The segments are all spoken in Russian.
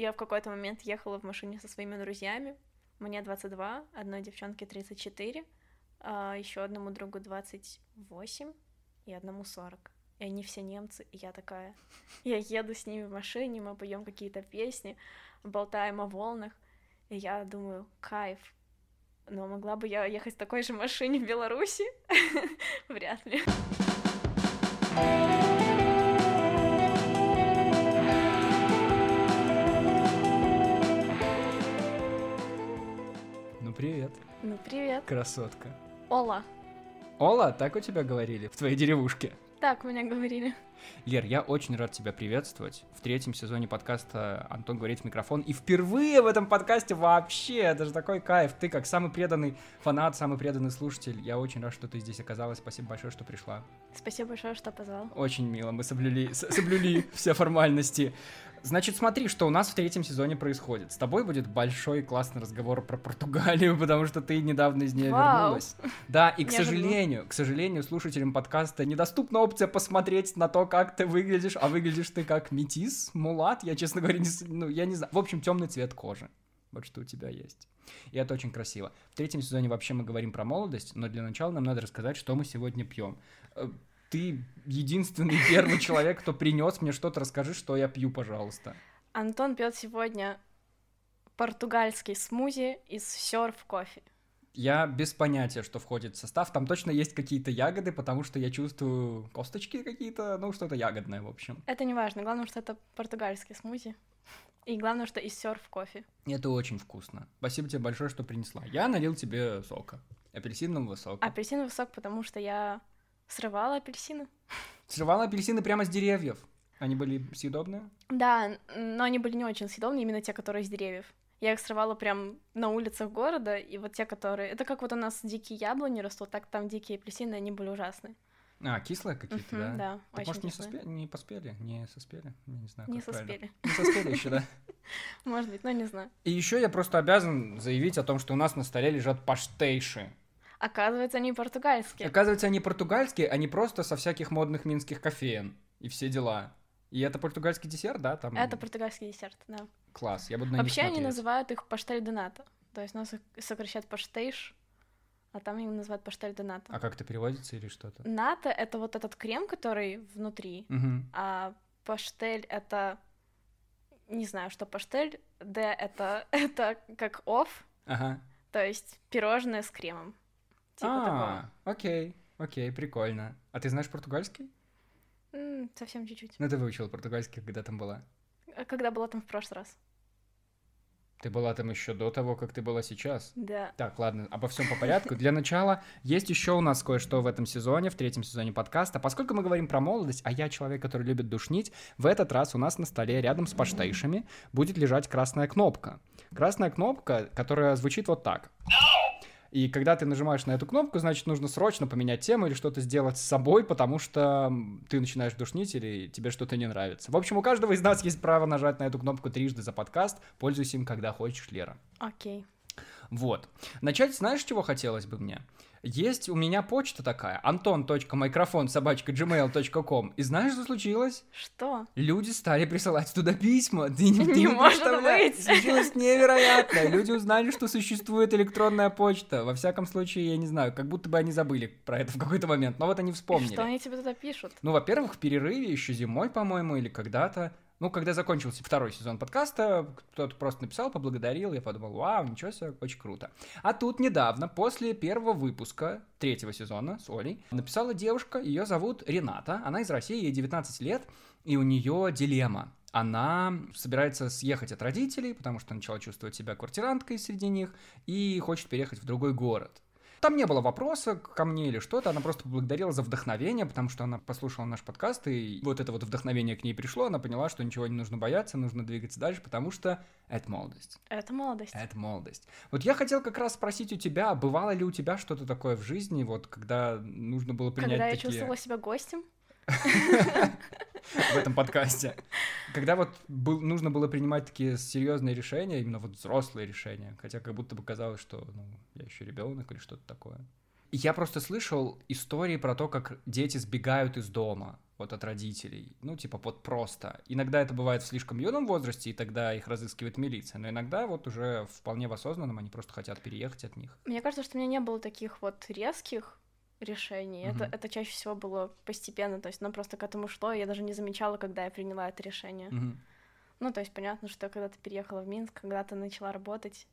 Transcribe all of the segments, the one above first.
я в какой-то момент ехала в машине со своими друзьями. Мне 22, одной девчонке 34, а еще одному другу 28 и одному 40. И они все немцы, и я такая... Я еду с ними в машине, мы поем какие-то песни, болтаем о волнах, и я думаю, кайф. Но могла бы я ехать в такой же машине в Беларуси? Вряд ли. Привет, Ну, привет. красотка. Ола. Ола, так у тебя говорили в твоей деревушке? Так меня говорили. Лер, я очень рад тебя приветствовать в третьем сезоне подкаста «Антон говорит в микрофон». И впервые в этом подкасте вообще, это же такой кайф. Ты как самый преданный фанат, самый преданный слушатель. Я очень рад, что ты здесь оказалась. Спасибо большое, что пришла. Спасибо большое, что позвал. Очень мило, мы соблюли, соблюли все формальности. Значит, смотри, что у нас в третьем сезоне происходит. С тобой будет большой классный разговор про Португалию, потому что ты недавно из нее Вау. вернулась. Да, и, к Неожиданно. сожалению, к сожалению, слушателям подкаста недоступна опция посмотреть на то, как ты выглядишь, а выглядишь ты как метис, мулат, я, честно говоря, не, ну, я не знаю. В общем, темный цвет кожи. Вот что у тебя есть. И это очень красиво. В третьем сезоне вообще мы говорим про молодость, но для начала нам надо рассказать, что мы сегодня пьем. Ты единственный первый человек, кто принес мне что-то. Расскажи, что я пью, пожалуйста. Антон пьет сегодня португальский смузи из серф кофе. Я без понятия, что входит в состав. Там точно есть какие-то ягоды, потому что я чувствую косточки какие-то, ну, что-то ягодное, в общем. Это не важно, главное, что это португальский смузи. И главное, что из серф кофе. Это очень вкусно. Спасибо тебе большое, что принесла. Я налил тебе сока. Апельсинового сока. Апельсиновый сок, потому что я срывала апельсины. Срывала апельсины прямо с деревьев. Они были съедобные? Да, но они были не очень съедобные, именно те, которые из деревьев. Я их срывала прям на улицах города, и вот те, которые... Это как вот у нас дикие яблони растут, так там дикие апельсины, они были ужасные. А, кислые какие-то, Мгм, да? да, Так, очень может, не, соспе- не поспели? Не соспели? Я не знаю, Не как правильно. соспели. Не соспели еще, да? Может быть, но не знаю. И еще я просто обязан заявить о том, что у нас на столе лежат паштейши. Оказывается, они португальские. Оказывается, они португальские, они просто со всяких модных минских кофеен. И все дела. И это португальский десерт, да? Там... Это португальский десерт, да. Класс, я буду на Вообще они называют их паштель де ната. То есть нас сокращают паштейш, а там их называют паштель де ната. А как это переводится или что-то? Ната — это вот этот крем, который внутри, Мгм. а паштель — это... Не знаю, что паштель. Д — это, это как оф, Ага. то есть пирожное с кремом. Типа такого. А, окей, окей, прикольно. А ты знаешь португальский? М, совсем чуть-чуть. Ну, ты выучила португальский, когда там была. А Когда была там в прошлый раз? Ты была там еще до того, как ты была сейчас. Да. Так, ладно, обо всем по порядку. Для начала, есть еще у нас кое-что в этом сезоне, в третьем сезоне подкаста. Поскольку мы говорим про молодость, а я человек, который любит душнить, в этот раз у нас на столе рядом с паштейшами будет лежать красная кнопка. Красная кнопка, которая звучит вот так. И когда ты нажимаешь на эту кнопку, значит, нужно срочно поменять тему или что-то сделать с собой, потому что ты начинаешь душнить или тебе что-то не нравится. В общем, у каждого из нас есть право нажать на эту кнопку трижды за подкаст. Пользуйся им, когда хочешь, Лера. Окей. Вот. Начать, знаешь, чего хотелось бы мне? Есть у меня почта такая, собачка gmail.com. И знаешь, что случилось? Что? Люди стали присылать туда письма. Ты не, Не может быть. Случилось невероятное. Люди узнали, что существует электронная почта. Во всяком случае, я не знаю, как будто бы они забыли про это в какой-то момент. Но вот они И вспомнили. Что они тебе туда пишут? Ну, во-первых, в перерыве еще зимой, по-моему, или когда-то. Ну, когда закончился второй сезон подкаста, кто-то просто написал, поблагодарил, я подумал, вау, ничего себе, очень круто. А тут недавно, после первого выпуска третьего сезона с Олей, написала девушка, ее зовут Рената, она из России, ей 19 лет, и у нее дилемма. Она собирается съехать от родителей, потому что начала чувствовать себя квартиранткой среди них, и хочет переехать в другой город. Там не было вопроса ко мне или что-то, она просто поблагодарила за вдохновение, потому что она послушала наш подкаст, и вот это вот вдохновение к ней пришло, она поняла, что ничего не нужно бояться, нужно двигаться дальше, потому что это молодость. Это молодость. Это молодость. Вот я хотел как раз спросить у тебя, бывало ли у тебя что-то такое в жизни, вот когда нужно было принять Когда я такие... чувствовала себя гостем, в этом подкасте. Когда вот был, нужно было принимать такие серьезные решения, именно вот взрослые решения, хотя как будто бы казалось, что ну, я еще ребенок или что-то такое. Я просто слышал истории про то, как дети сбегают из дома. вот от родителей, ну, типа, вот просто. Иногда это бывает в слишком юном возрасте, и тогда их разыскивает милиция, но иногда вот уже вполне в осознанном они просто хотят переехать от них. Мне кажется, что у меня не было таких вот резких решений. Мгм. Это, это чаще всего было постепенно, то есть оно просто к этому шло, и я даже не замечала, когда я приняла это решение. Мгм. Ну, то есть понятно, что когда ты переехала в Минск, когда ты начала работать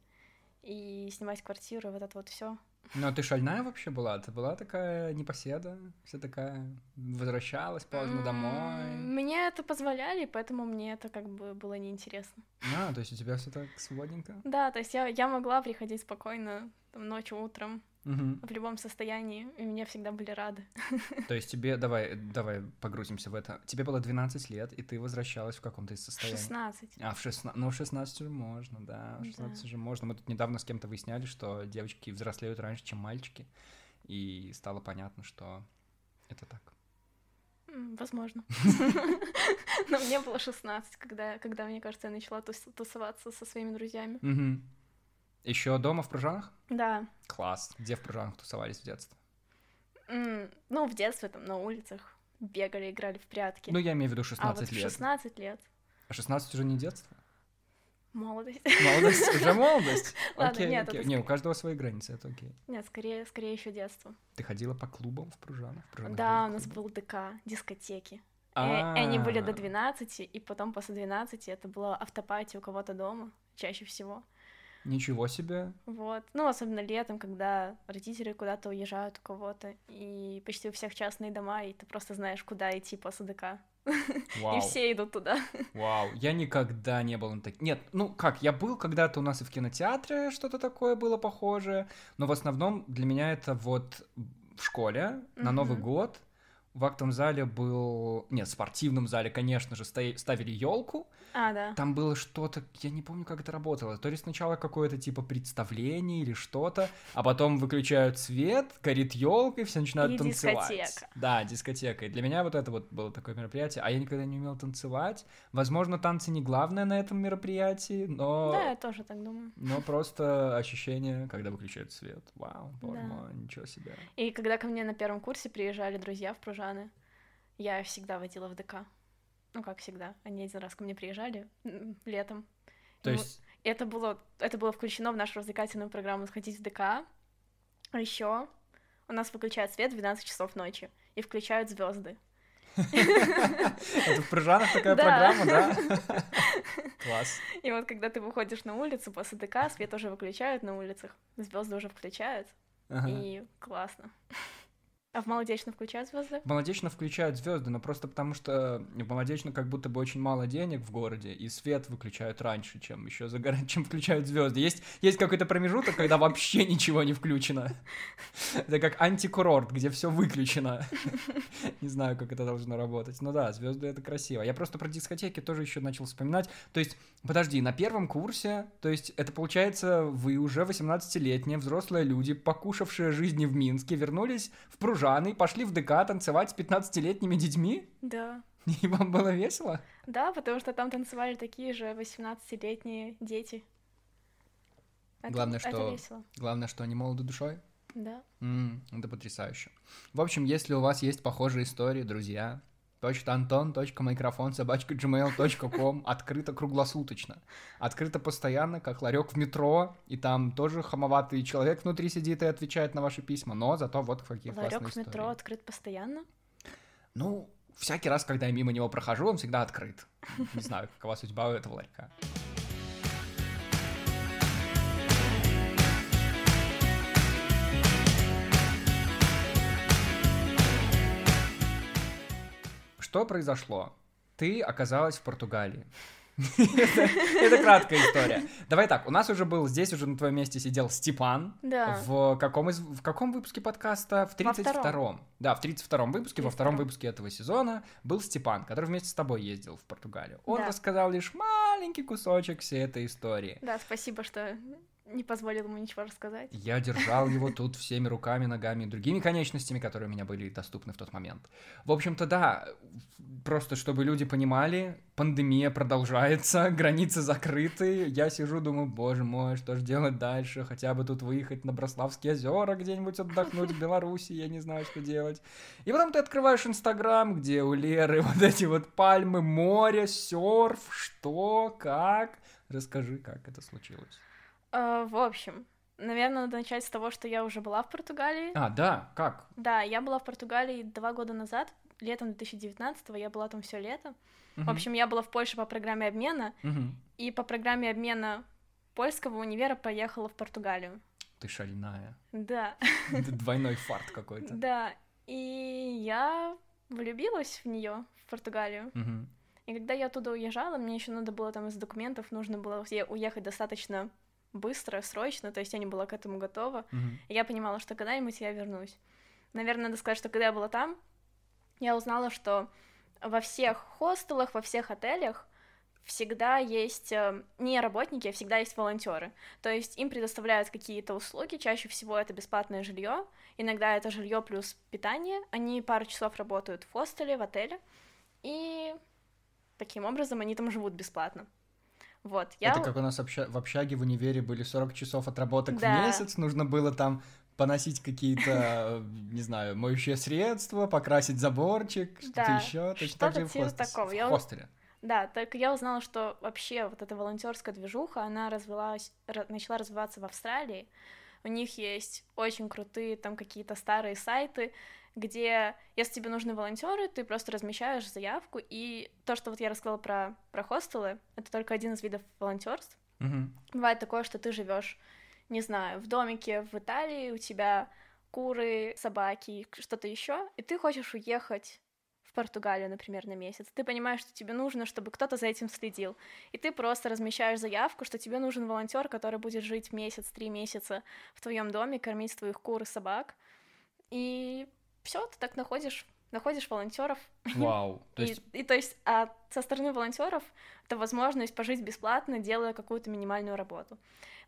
и снимать квартиру, вот это вот все. Ну, а ты шальная вообще была? Ты была такая непоседа? Вся такая возвращалась поздно домой? Мне это позволяли, поэтому мне это как бы было неинтересно. А, то есть у тебя все так сводненько? Да, то есть я, я могла приходить спокойно там, ночью, утром, В любом состоянии, и меня всегда были рады. То есть тебе, давай, давай погрузимся в это. Тебе было 12 лет, и ты возвращалась в каком-то из состояний. 16. А, в 16, ну, в 16 уже можно, да, в 16 уже можно. Мы тут недавно с кем-то выясняли, что девочки взрослеют раньше, чем мальчики, и стало понятно, что это так. Возможно. Но мне было 16, когда, когда, мне кажется, я начала тус- тусоваться со своими друзьями. Еще дома в Пружанах? Да. Класс. Где в Пружанах тусовались в детстве? М, Ну, в детстве там на улицах бегали, играли в прятки. Ну, я имею в виду а 16 вот в лет. 16 лет. А 16 уже не детство? Молодость. Молодость, уже молодость. Ладно, Окей, нет, окей. это Не, у каждого свои границы, это окей. Нет, скорее, скорее еще детство. Ты ходила по клубам в Пружанах? В Пружанах Да, у нас был ДК, дискотеки. И и они были до А, 12, и потом после 12 это было автопати у кого-то дома, чаще всего. Ничего себе. Вот. Ну, особенно летом, когда родители куда-то уезжают у кого-то, и почти у всех частные дома, и ты просто знаешь, куда идти после ДК. Вау. И все идут туда. Вау, я никогда не был на таких... Нет, ну как, я был когда-то у нас и в кинотеатре, что-то такое было похожее, но в основном для меня это вот в школе на Новый год в актовом зале был... Нет, в спортивном зале, конечно же, ставили елку. А, да. Там было что-то, я не помню, как это работало. То ли сначала какое-то типа представление или что-то, а потом выключают свет, горит елка, и все начинают И танцевать. дискотека. Да, дискотека. И для меня вот это вот было такое мероприятие. А я никогда не умел танцевать. Возможно, танцы не главное на этом мероприятии, но... Да, я тоже так думаю. Но просто ощущение, когда выключают свет. Вау, боже Да. мой, ничего себе. И когда ко мне на первом курсе приезжали друзья в Пружаны, я всегда водила в ДК. Ну, как всегда. Они один раз ко мне приезжали летом. То мы- есть, это было, это было включено в нашу развлекательную программу «Сходить в ДК». А еще у нас выключают свет в 12 часов ночи и включают звезды. это в Прыжанах такая программа, да? Класс. И вот когда ты выходишь на улицу после ДК, свет уже выключают на улицах, звезды уже включают, и классно. А в молодечно включают звезды? В Молодечно включают звезды, но просто потому что в Молодечно как будто бы очень мало денег в городе, и свет выключают раньше, чем еще загорать, чем включают звезды. Есть, есть какой-то промежуток, когда вообще ничего не включено. Это как антикурорт, где все выключено. Не знаю, как это должно работать. Ну да, звезды это красиво. Я просто про дискотеки тоже еще начал вспоминать. То есть, подожди, на первом курсе, то есть это получается, вы уже 18-летние взрослые люди, покушавшие жизни в Минске, вернулись в Пружаны, пошли в ДК танцевать с 15-летними детьми? Да. И вам было весело? Да, потому что там танцевали такие же 18-летние дети. Это- Главное, это что- весело. Главное, что они молоды душой. Да. М, это потрясающе. В общем, если у вас есть похожие истории, друзья, микрофон, собачка gmail.com открыто круглосуточно. Открыто постоянно, как ларек в метро, и там тоже хамоватый человек внутри сидит и отвечает на ваши письма, но зато вот какие классные Ларек в метро истории. открыт постоянно. Ну, всякий раз, когда я мимо него прохожу, он всегда открыт. Не знаю, какова судьба у этого ларька. Что произошло? Ты оказалась в Португалии. Это краткая история. Давай так, у нас уже был, здесь уже на твоем месте сидел Степан. Да. В каком, из, в каком выпуске подкаста? В Во 32-м. втором. Да, в 32-м выпуске, во втором 32-м. выпуске этого сезона был Степан, который вместе с тобой ездил в Португалию. Он рассказал лишь маленький кусочек всей этой истории. Да, спасибо, что не позволил ему ничего рассказать. Я держал его тут всеми руками, ногами и другими конечностями, которые у меня были доступны в тот момент. В общем-то, да, просто чтобы люди понимали, пандемия продолжается, границы закрыты. Я сижу, думаю, боже мой, что же делать дальше? Хотя бы тут выехать на Брославские озера где-нибудь отдохнуть в Беларуси, я не знаю, что делать. И потом ты открываешь Инстаграм, где у Леры вот эти вот пальмы, море, серф, что, как. Расскажи, как это случилось. А, в общем, наверное, надо начать с того, что я уже была в Португалии. А, да, как? Да, я была в Португалии два года назад, летом 2019 я была там все лето. Uh-huh. В общем, я была в Польше по программе обмена, uh-huh. и по программе обмена польского универа поехала в Португалию. Ты шальная. Да. Двойной фарт какой-то. Да, и я влюбилась в нее, в Португалию. Uh-huh. И когда я оттуда уезжала, мне еще надо было там из документов, нужно было уехать достаточно быстро, срочно, то есть я не была к этому готова. Uh-huh. И я понимала, что когда-нибудь я вернусь. Наверное, надо сказать, что когда я была там, я узнала, что во всех хостелах, во всех отелях всегда есть э, не работники, а всегда есть волонтеры. То есть им предоставляют какие-то услуги, чаще всего это бесплатное жилье, иногда это жилье плюс питание. Они пару часов работают в хостеле, в отеле, и таким образом они там живут бесплатно. Вот, я... Это как у нас в общаге в универе были 40 часов отработок да. в месяц, нужно было там поносить какие-то, не знаю, моющие средства, покрасить заборчик, что-то да, еще. Точно что так же в, хост... такого. в хостеле. Да, так я узнала, что вообще вот эта волонтерская движуха, она развилась, начала развиваться в Австралии. У них есть очень крутые там какие-то старые сайты, где, если тебе нужны волонтеры, ты просто размещаешь заявку, и то, что вот я рассказала про, про хостелы, это только один из видов волонтерств. Mm-hmm. Бывает такое, что ты живешь не знаю, в домике в Италии у тебя куры, собаки, что-то еще, и ты хочешь уехать в Португалию, например, на месяц. Ты понимаешь, что тебе нужно, чтобы кто-то за этим следил. И ты просто размещаешь заявку, что тебе нужен волонтер, который будет жить месяц, три месяца в твоем доме, кормить твоих кур и собак. И все, ты так находишь находишь волонтеров. Вау. То есть... И, и то есть, а со стороны волонтеров это возможность пожить бесплатно, делая какую-то минимальную работу.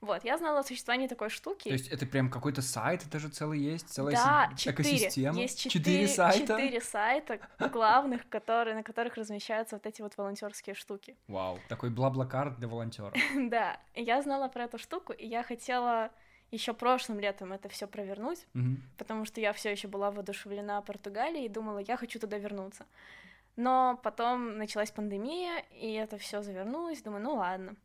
Вот, я знала о существовании такой штуки. То есть это прям какой-то сайт, это же целый есть, целая да, си... четыре. экосистема? Есть четыре, четыре сайта? Четыре сайта главных, которые, на которых размещаются вот эти вот волонтерские штуки. Вау, такой бла-бла-кар для волонтеров. Да, я знала про эту штуку, и я хотела еще прошлым летом это все провернуть, mm-hmm. потому что я все еще была воодушевлена Португалией и думала, я хочу туда вернуться. Но потом началась пандемия, и это все завернулось, думаю, ну ладно.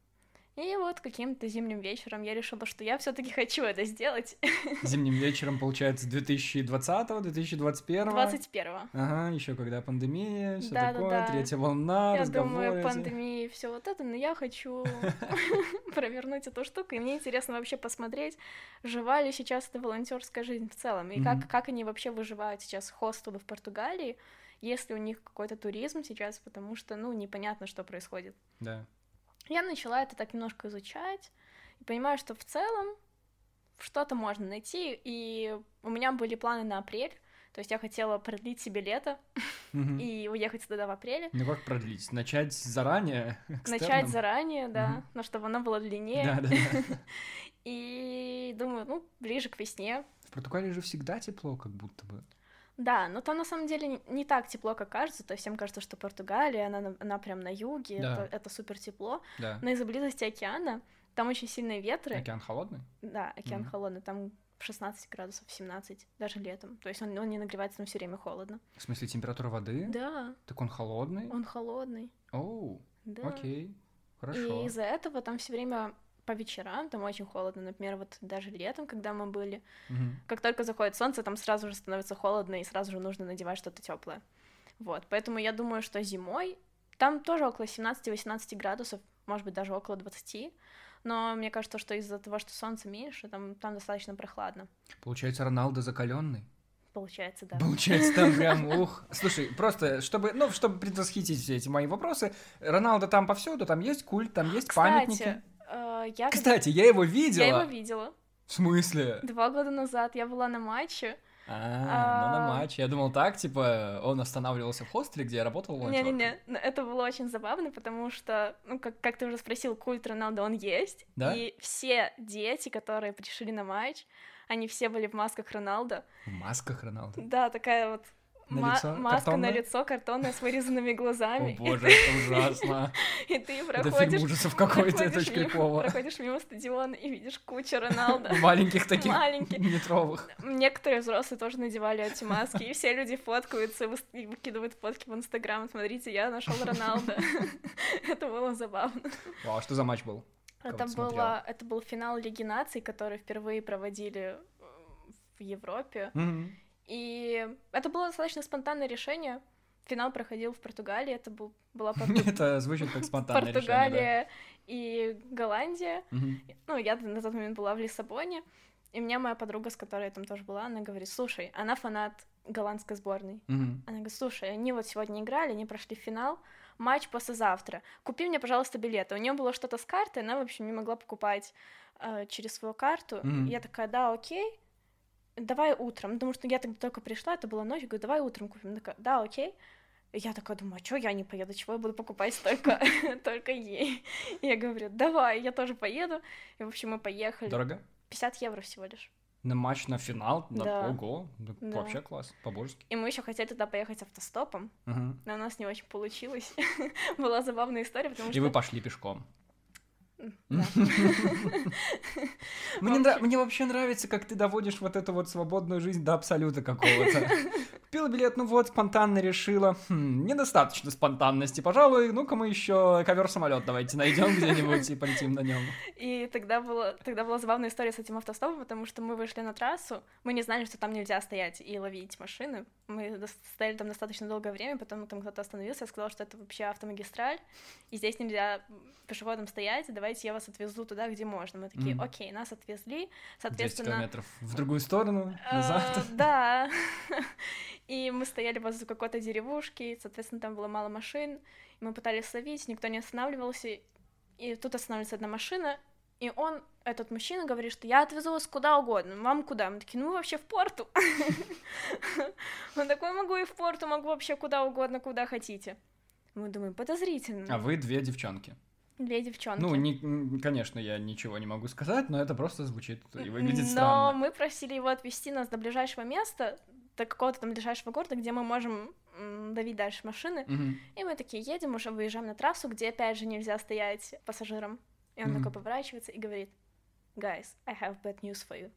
И вот каким-то зимним вечером я решила, что я все-таки хочу это сделать. Зимним вечером, получается, 2020-го, 2021-го? 21-го. Ага, еще когда пандемия, все да, такое, да, да. третья волна, Я разговоры. думаю, пандемия, все вот это, но я хочу провернуть эту штуку, и мне интересно вообще посмотреть, жива ли сейчас эта волонтерская жизнь в целом, и как, как они вообще выживают сейчас хостелы в Португалии, если у них какой-то туризм сейчас, потому что, ну, непонятно, что происходит. Да. Я начала это так немножко изучать и понимаю, что в целом что-то можно найти, и у меня были планы на апрель, то есть я хотела продлить себе лето и уехать туда в апреле. Ну как продлить? Начать заранее? Начать заранее, да, но чтобы оно было длиннее. Да, да. И думаю, ну, ближе к весне. В Португалии же всегда тепло, как будто бы. Да, но там на самом деле не так тепло, как кажется. То есть всем кажется, что Португалия, она, она прям на юге, да. это, это супер тепло. Да. Но из-за близости океана там очень сильные ветры. Океан холодный? Да, океан Мгм. холодный, там 16 градусов, 17, даже летом. То есть он, он не нагревается, там все время холодно. В смысле, температура воды? Да, Так он холодный? он холодный. Оу, Да. окей, И хорошо. из-за этого там все время по вечерам, там очень холодно, например, вот даже летом, когда мы были, Мгм. как только заходит солнце, там сразу же становится холодно, и сразу же нужно надевать что-то теплое. Вот, поэтому я думаю, что зимой там тоже около 17-18 градусов, может быть, даже около 20, но мне кажется, что из-за того, что солнце меньше, там, там достаточно прохладно. Получается, Роналдо закаленный. Получается, да. Получается, там прям ух. Слушай, просто, чтобы, ну, чтобы предвосхитить все эти мои вопросы, Роналдо там повсюду, там есть культ, там есть памятники. Кстати, э, я, когда- Кстати, я его видела. я его видела В смысле? два года назад. Я была на матче. А, ну на матч. Я думал так, типа, он останавливался в хостеле, где я работал Не-не-не, это было очень забавно, потому что, ну, как, как ты уже спросил, культ Роналда, он есть. Да? И все дети, которые пришли на матч, они все были в масках Роналда. В масках Роналда? Да, такая вот На ма- лицо? маска Картонная? на лицо, картонная, с вырезанными глазами. О боже, это ужасно. И ты Это проходишь... фильм ужасов какой-то, это проходишь очень мимо- крипово. Проходишь мимо стадиона и видишь кучу Роналда. Маленьких таких Маленьких. метровых. Некоторые взрослые тоже надевали эти маски, и все люди фоткаются и выкидывают фотки в Инстаграм. Смотрите, я нашел Роналда. Это было забавно. Вау, а что за матч был? Это было, это был финал Лиги наций, который впервые проводили э, в Европе. Мгм. И это было достаточно спонтанное решение. Финал проходил в Португалии, это был, была Порту- Это звучит как спонтанное Португалия и Голландия. Ну, я на тот момент была в Лиссабоне, и мне моя подруга, с которой я там тоже была, она говорит, слушай, она фанат голландской сборной. Она говорит, слушай, они вот сегодня играли, они прошли финал, матч послезавтра. Купи мне, пожалуйста, билеты. У нее было что-то с картой, она, в общем, не могла покупать э, через свою карту. Я такая, да, окей, давай утром. Потому что я тогда только пришла, это была ночь, говорю, давай утром купим. Она такая, да, окей. И я такая думаю, а чё я не поеду, чего я буду покупать только, только ей? И я говорю, давай, я тоже поеду. И, в общем, мы поехали. Дорого? 50 евро всего лишь. На матч на финал? Да. Да. Ого, да Да. вообще класс, по-божески. И мы еще хотели туда поехать автостопом, но у нас не очень получилось. Была забавная история, потому И что... вы пошли пешком. Мне вообще нравится, как ты доводишь вот эту вот свободную жизнь до абсолюта какого-то. Купила билет, ну вот, спонтанно решила. Хм, недостаточно спонтанности, пожалуй. Ну-ка мы еще ковер-самолет давайте найдем где-нибудь и полетим на нем. И тогда, было, тогда была забавная история с этим автостопом, потому что мы вышли на трассу, мы не знали, что там нельзя стоять и ловить машины. Мы стояли там достаточно долгое время, потом там кто-то остановился и сказал, что это вообще автомагистраль, и здесь нельзя пешеходам стоять, давайте я вас отвезу туда, где можно. Мы такие, Мгм. окей, нас отвезли, 200 соответственно... километров в другую сторону, Э, назад. Да. И мы стояли возле какой-то деревушки, соответственно, там было мало машин. и Мы пытались ловить, никто не останавливался. И тут останавливается одна машина, и он, этот мужчина, говорит, что я отвезу вас куда угодно. Вам куда? Мы такие, ну вообще в порту. Он такой, могу и в порту, могу вообще куда угодно, куда хотите. Мы думаем, подозрительно. А вы две девчонки. Две девчонки. Ну, не, конечно, я ничего не могу сказать, но это просто звучит и выглядит Но странно. мы просили его отвезти нас до ближайшего места, до какого-то там ближайшего города, где мы можем давить дальше машины. Мгм. И мы такие едем, уже выезжаем на трассу, где опять же нельзя стоять пассажирам. И он Мгм. такой поворачивается и говорит, guys, I have bad news for you.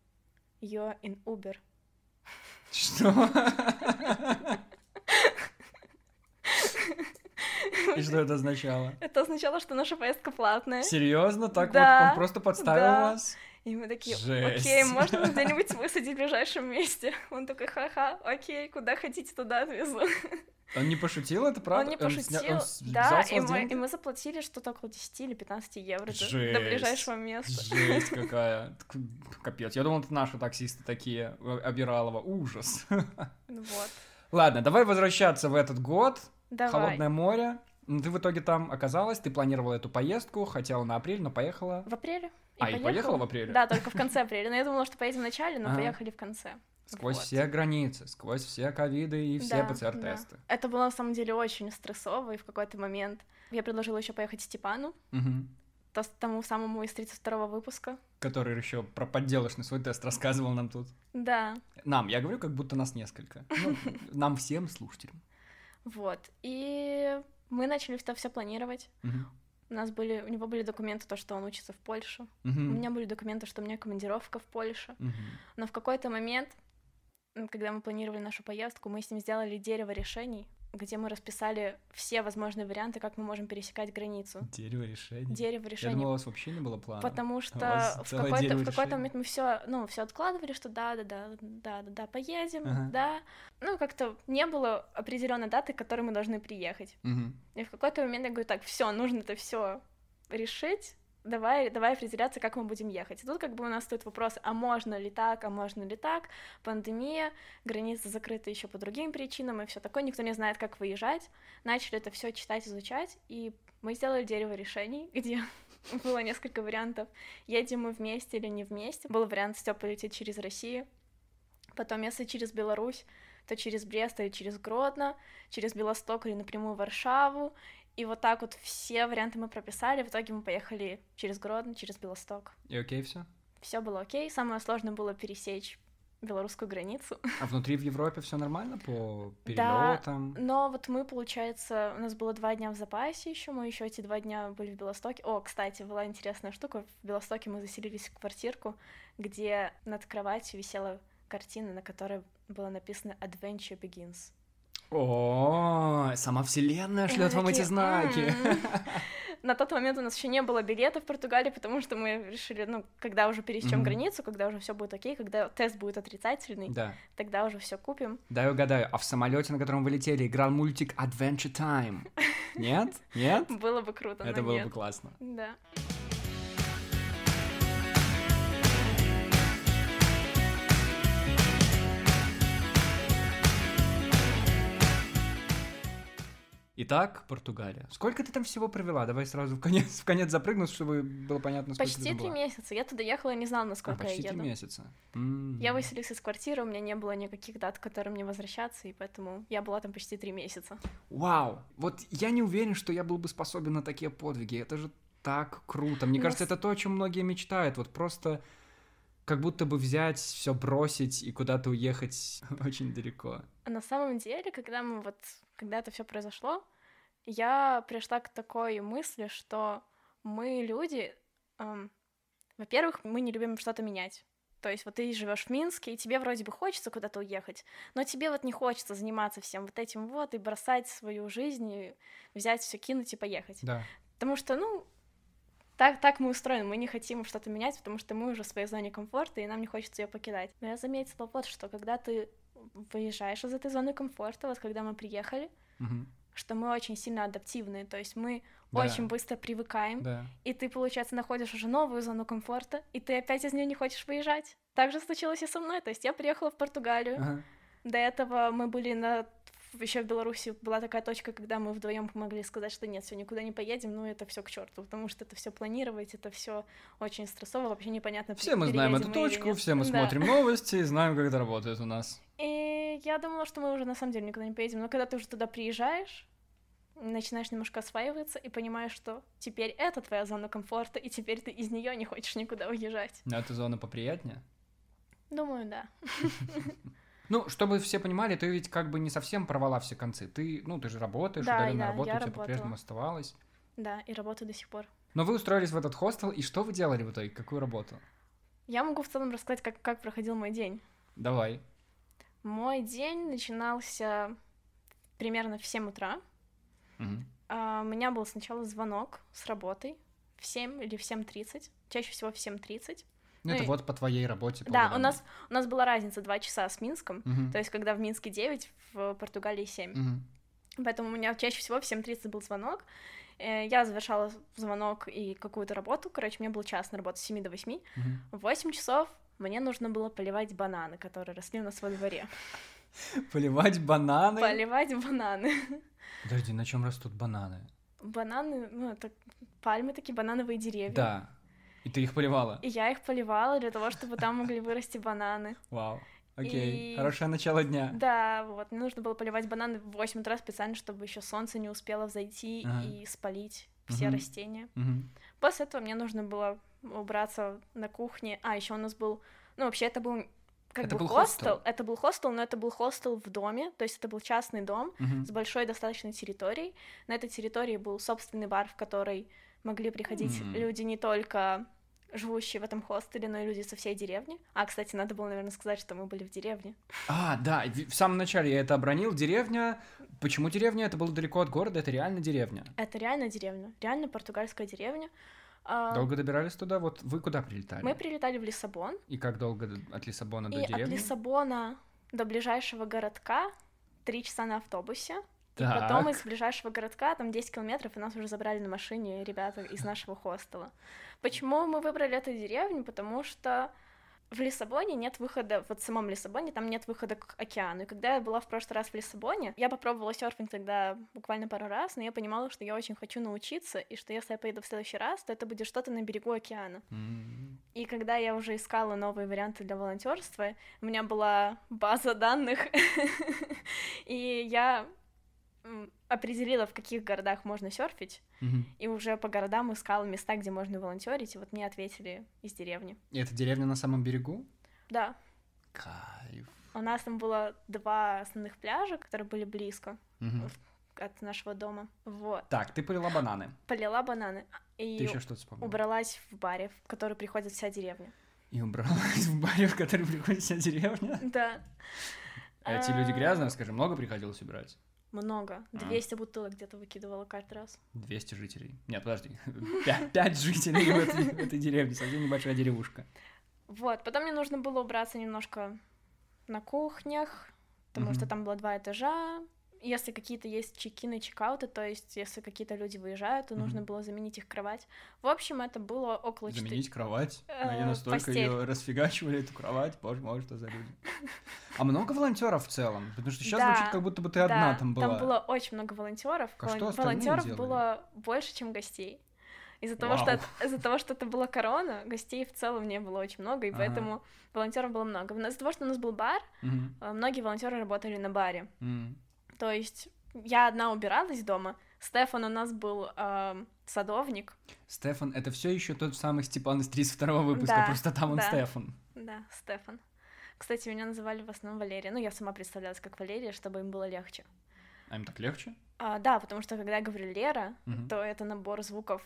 You're in Uber. Что? И что это означало? Это означало, что наша поездка платная. Серьезно? Так вот Да, он просто подставил да. вас? И мы такие, Жесть. окей, можно нас где-нибудь высадить в ближайшем месте? Он такой, ха-ха, окей, куда хотите, туда отвезу. Он не пошутил, это правда? Он не сня- пошутил, он с- да, взял с и мы, деньги? и мы заплатили что-то около 10 или 15 евро до- до Жесть. ближайшего места. Жесть какая. Капец. Я думал, это наши таксисты такие. э, Обиралова. Ужас. Вот. Ладно, давай возвращаться в этот год. Давай. Холодное море. Ну, Ты в итоге там оказалась, ты планировала эту поездку, хотела на апрель, но поехала. В апреле. А, и поехала в апреле? Да, только в конце апреля. Но я думала, что поедем в начале, но Ага. поехали в конце. Сквозь Вот. все границы, сквозь все ковиды и все Да, ПЦР-тесты. да. Это было на самом деле очень стрессово, и в какой-то момент я предложила еще поехать Степану, Мгм. то тому самому из 32 выпуска. Который еще про подделочный свой тест рассказывал нам тут. Да, Нам, я говорю, как будто нас несколько. Ну, нам всем слушателям. вот. И мы начали это все планировать. Мгм. У нас были, у него были документы, то, что он учится в Польше. Мгм. У меня были документы, что у меня командировка в Польше. Мгм. Но в какой-то момент, когда мы планировали нашу поездку, мы с ним сделали дерево решений, где мы расписали все возможные варианты, как мы можем пересекать границу. Дерево решений. Дерево Я решений. думал, у вас вообще не было плана. Потому у что в какой-то, дерево в какой-то решений. момент мы все, ну, все откладывали, что да, да, да, да, да, да, поедем, Ага. да. Ну, как-то не было определенной даты, к которой мы должны приехать. Мгм. И в какой-то момент я говорю, так, все, нужно это все решить. Давай, давай определяться, как мы будем ехать. И тут как бы у нас стоит вопрос, а можно ли так, а можно ли так? Пандемия, границы закрыты еще по другим причинам и все такое. Никто не знает, как выезжать. Начали это все читать, изучать, и мы сделали дерево решений, где было несколько вариантов. Едем мы вместе или не вместе. Был вариант Степа лететь через Россию. Потом, если через Беларусь, то через Брест или через Гродно, через Белосток или напрямую Варшаву. И вот так вот все варианты мы прописали. В итоге мы поехали через Гродно, через Белосток. И окей все? Все было окей. Самое сложное было пересечь белорусскую границу. А внутри в Европе все нормально по перелетам? Да, но вот мы, получается, у нас было два дня в запасе еще, мы еще эти два дня были в Белостоке. О, кстати, была интересная штука, в Белостоке мы заселились в квартирку, где над кроватью висела картина, на которой было написано Adventure Begins. О, сама вселенная шлет вам эти знаки. На тот момент у нас еще не было билета в Португалии, потому что мы решили, ну, когда уже пересечем границу, когда уже все будет окей, когда тест будет отрицательный, да. тогда уже все купим. Да, угадаю. А в самолете, на котором вы летели, играл мультик Adventure Time? Нет? Нет? Было бы круто. Это было бы классно. Да. Итак, Португалия. Сколько ты там всего провела? Давай сразу в конец, в конец запрыгну, чтобы было понятно, сколько Почти три месяца. Я туда ехала и не знала, насколько а, почти я еду. три месяца. Mm-hmm. Я выселилась из квартиры, у меня не было никаких дат, к которым мне возвращаться, и поэтому я была там почти три месяца. Вау! Вот я не уверен, что я был бы способен на такие подвиги. Это же так круто. Мне Но... кажется, это то, о чем многие мечтают. Вот просто как будто бы взять, все бросить и куда-то уехать очень далеко. А на самом деле, когда мы вот, когда это все произошло, я пришла к такой мысли, что мы люди, эм, во-первых, мы не любим что-то менять. То есть вот ты живешь в Минске, и тебе вроде бы хочется куда-то уехать, но тебе вот не хочется заниматься всем вот этим вот и бросать свою жизнь, и взять все, кинуть и поехать. Да. Потому что, ну, так, так мы устроены, мы не хотим что-то менять, потому что мы уже в своей зоне комфорта, и нам не хочется ее покидать. Но я заметила вот, что когда ты выезжаешь из этой зоны комфорта, вот когда мы приехали, угу что мы очень сильно адаптивные, то есть мы да. очень быстро привыкаем, да. и ты, получается, находишь уже новую зону комфорта, и ты опять из нее не хочешь выезжать. Так же случилось и со мной, то есть я приехала в Португалию, ага. до этого мы были на еще в Беларуси была такая точка, когда мы вдвоем могли сказать, что нет, все никуда не поедем, ну это все к черту, потому что это все планировать, это все очень стрессово, вообще непонятно. Все мы знаем эту точку, все мы да. смотрим новости, знаем, как это работает у нас. И я думала, что мы уже на самом деле никуда не поедем, но когда ты уже туда приезжаешь, начинаешь немножко осваиваться и понимаешь, что теперь это твоя зона комфорта, и теперь ты из нее не хочешь никуда уезжать. Но эта зона поприятнее? Думаю, да. Ну, чтобы все понимали, ты ведь как бы не совсем порвала все концы. Ты, ну, ты же работаешь, да, удаленная да, работа у тебя по-прежнему оставалась. Да, и работаю до сих пор. Но вы устроились в этот хостел, и что вы делали в итоге? Какую работу? Я могу в целом рассказать, как, как проходил мой день. Давай. Мой день начинался примерно в 7 утра. Угу. Uh, у меня был сначала звонок с работой в 7 или в 7.30, чаще всего в 7.30. Ну, это и... вот по твоей работе. По да, у нас, у нас была разница 2 часа с Минском, угу. то есть когда в Минске 9, в Португалии 7. Угу. Поэтому у меня чаще всего в 7.30 был звонок, э, я завершала звонок и какую-то работу, короче, у меня был час на работу с 7 до 8. Угу. В 8 часов мне нужно было поливать бананы, которые росли у нас во дворе. Поливать бананы? Поливать бананы. Подожди, на чем растут бананы? Бананы, ну, это пальмы такие, банановые деревья. Да. И ты их поливала? И я их поливала для того, чтобы там могли вырасти бананы. Вау. Окей, и... хорошее начало дня. Да, вот, мне нужно было поливать бананы в 8 утра специально, чтобы еще солнце не успело взойти ага. и спалить все угу. растения. Угу. После этого мне нужно было убраться на кухне. А, еще у нас был, ну, вообще это был как это бы был хостел. хостел. Это был хостел, но это был хостел в доме, то есть это был частный дом угу. с большой достаточной территорией. На этой территории был собственный бар, в который могли приходить mm. люди не только живущие в этом хостеле, но и люди со всей деревни. А, кстати, надо было, наверное, сказать, что мы были в деревне. А, да, в самом начале я это обронил. Деревня. Почему деревня? Это было далеко от города, это реально деревня. Это реально деревня, реально португальская деревня. А, долго добирались туда? Вот вы куда прилетали? Мы прилетали в Лиссабон. И как долго от Лиссабона до и деревни? от Лиссабона до ближайшего городка три часа на автобусе. Так. И потом из ближайшего городка, там 10 километров, и нас уже забрали на машине ребята из нашего хостела. Почему мы выбрали эту деревню? Потому что в Лиссабоне нет выхода, вот в самом Лиссабоне там нет выхода к океану. И когда я была в прошлый раз в Лиссабоне, я попробовала серфинг тогда буквально пару раз, но я понимала, что я очень хочу научиться, и что если я поеду в следующий раз, то это будет что-то на берегу океана. М. И когда я уже искала новые варианты для волонтерства, у меня была база данных, и я определила, в каких городах можно серфить, Мгм. и уже по городам искала места, где можно волонтерить, и вот мне ответили из деревни. И это деревня на самом берегу? Да, Кайф. у нас там было два основных пляжа, которые были близко Мгм. от нашего дома. Вот. Так, ты полила бананы. Полила бананы Ты и еще что-то вспомнила? убралась в баре, в который приходит вся деревня. И убралась в баре, в который приходит вся деревня. Да. Эти люди А, грязные, скажи, много приходилось убирать? Много. А. 200 бутылок где-то выкидывала каждый раз. 200 жителей. Нет, подожди. Пя- Пять жителей в этой, в этой деревне. Совсем небольшая деревушка. Вот, потом мне нужно было убраться немножко на кухнях, потому что там было два этажа. Если какие-то есть чекины, чекауты, то есть если какие-то люди выезжают, то нужно было заменить их кровать. В общем, это было около. Заменить кровать. Э, Они настолько постель. ее расфигачивали, эту кровать. Боже мой, что за люди. А много волонтеров в целом? Потому что сейчас Да, звучит, как будто бы ты одна там была. Там было очень много волонтеров. А что остальные волонтеров делали? было больше, чем гостей. Из-за того, что из-за того, что это была корона, гостей в целом не было очень много, и Ага. поэтому волонтеров было много. Из-за того, что у нас был бар, э, многие волонтеры работали на баре. М. То есть я одна убиралась дома. Стефан у нас был эм, садовник. Стефан, это все еще тот самый Степан из 32 выпуска, Да, просто там он да. Стефан. Да, Стефан. Кстати, меня называли в основном Валерия. Ну, я сама представлялась как Валерия, чтобы им было легче. А им так легче? А, да, потому что когда я говорю Лера, Мгм. то это набор звуков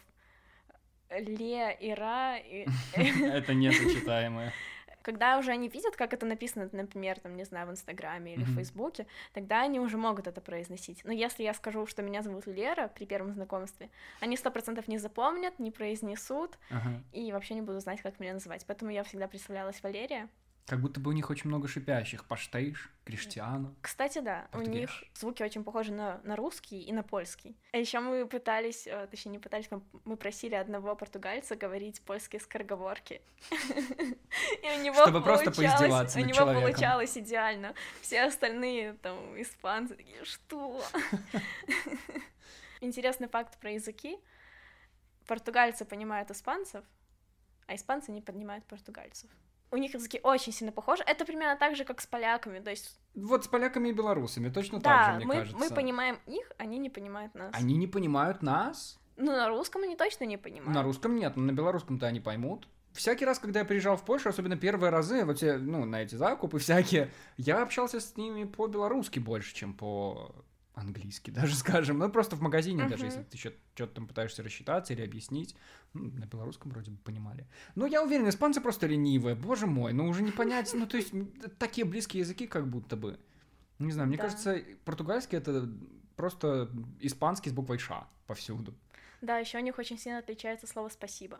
ле и ра. Это несочетаемое. Когда уже они видят, как это написано, например, там, не знаю, в Инстаграме или в Мгм. Фейсбуке, тогда они уже могут это произносить. Но если я скажу, что меня зовут Лера при первом знакомстве, они сто процентов не запомнят, не произнесут Ага. и вообще не будут знать, как меня называть. Поэтому я всегда представлялась Валерия. Как будто бы у них очень много шипящих. Паштейш, Криштиану. Кстати, да, у них Португеш. звуки очень похожи на, на русский и на польский. А еще мы пытались, э, точнее не пытались, мы, просили одного португальца говорить польские скороговорки. И у него Чтобы просто получалось- поиздеваться У него получалось идеально. Все остальные там испанцы такие, что? Интересный факт про языки. Португальцы понимают испанцев, а испанцы не понимают португальцев. У них языки очень сильно похожи. Это примерно так же, как с поляками. То есть, Вот с поляками и белорусами точно так да, же, мне мы, кажется. мы понимаем их, они не понимают нас. Они не понимают нас? Ну, на русском они точно не понимают. На русском нет, но на белорусском-то они поймут. Всякий раз, когда я приезжал в Польшу, особенно первые разы, вот те, ну, на эти закупы всякие, я общался с ними по-белорусски больше, чем по английски, даже скажем. Ну, просто в магазине, даже Мгм. если ты что-то там пытаешься рассчитаться или объяснить, ну, на белорусском вроде бы понимали. Ну, я уверен, испанцы просто ленивые, боже мой, ну, уже не понять, ну, то есть, такие близкие языки как будто бы. Не знаю, мне Да. кажется, португальский это просто испанский с буквой «ш» повсюду. Да, еще у них очень сильно отличается слово спасибо.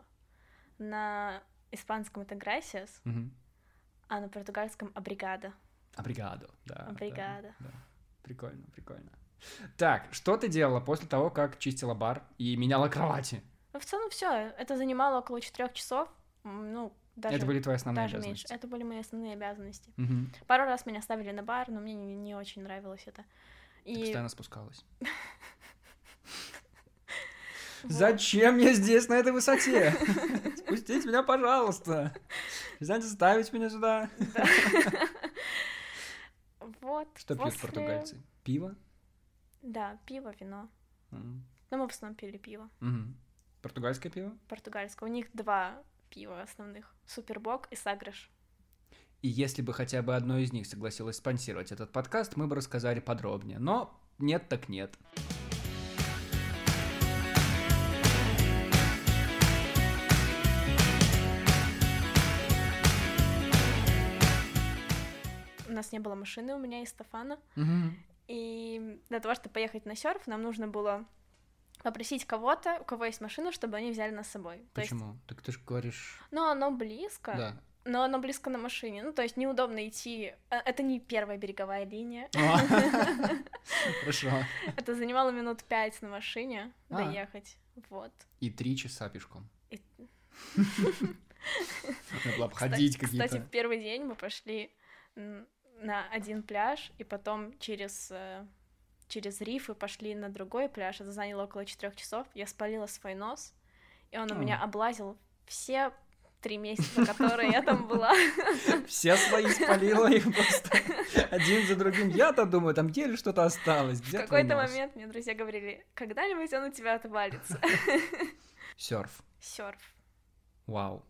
На испанском это gracias, Мгм. а на португальском обригада. Обригадо, да. да, Обригадо. да. Прикольно, прикольно. Так, что ты делала после того, как чистила бар и меняла кровати? Ну, в целом все. Это занимало около четырех часов. Ну, даже, Это были твои основные даже меньше. обязанности. Это были мои основные обязанности. Мгм. Пару раз меня ставили на бар, но мне не, не очень нравилось это. Ты И постоянно спускалась. Зачем я здесь, на этой высоте? Спустите меня, пожалуйста. Знаете, ставить меня сюда. Да. Вот. Что пьют португальцы? Пиво? Да, пиво, вино. М. Но мы в основном пили пиво. Мгм. Португальское пиво? Португальское. У них два пива основных. Супербок и Сагреш. И если бы хотя бы одно из них согласилось спонсировать этот подкаст, мы бы рассказали подробнее. Но нет так нет. У нас не было машины у меня и Стефана. Мгм. И для того, чтобы поехать на серф, нам нужно было попросить кого-то, у кого есть машина, чтобы они взяли нас с собой. То есть, Почему? Так ты же говоришь... ну, оно близко, Да. но оно близко на машине. Ну, то есть неудобно идти. Э, Это не первая береговая линия. А. Хорошо. Это занимало минут пять на машине А. доехать. Вот. И три часа пешком. Надо было обходить какие-то. Кстати, в первый день мы пошли на один пляж, и потом через, э, через рифы пошли на другой пляж. Это заняло около четырех часов. Я спалила свой нос, и он у меня облазил все три месяца, которые я там была. Все свои спалила и просто один за другим. Я-то думаю, там еле что-то осталось. В Где твой какой-то момент мне друзья говорили, когда-нибудь он у тебя отвалится. Серф. Серф. Вау.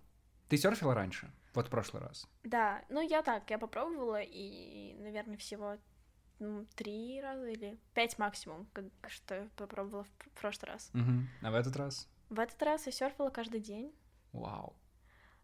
Ты серфила раньше? Вот в прошлый раз. Да, ну я так, я попробовала, и, наверное, всего ну, три раза или пять максимум, как, что я попробовала в пр- прошлый раз. Мгм. А в этот раз? В этот раз я серфила каждый день. Вау.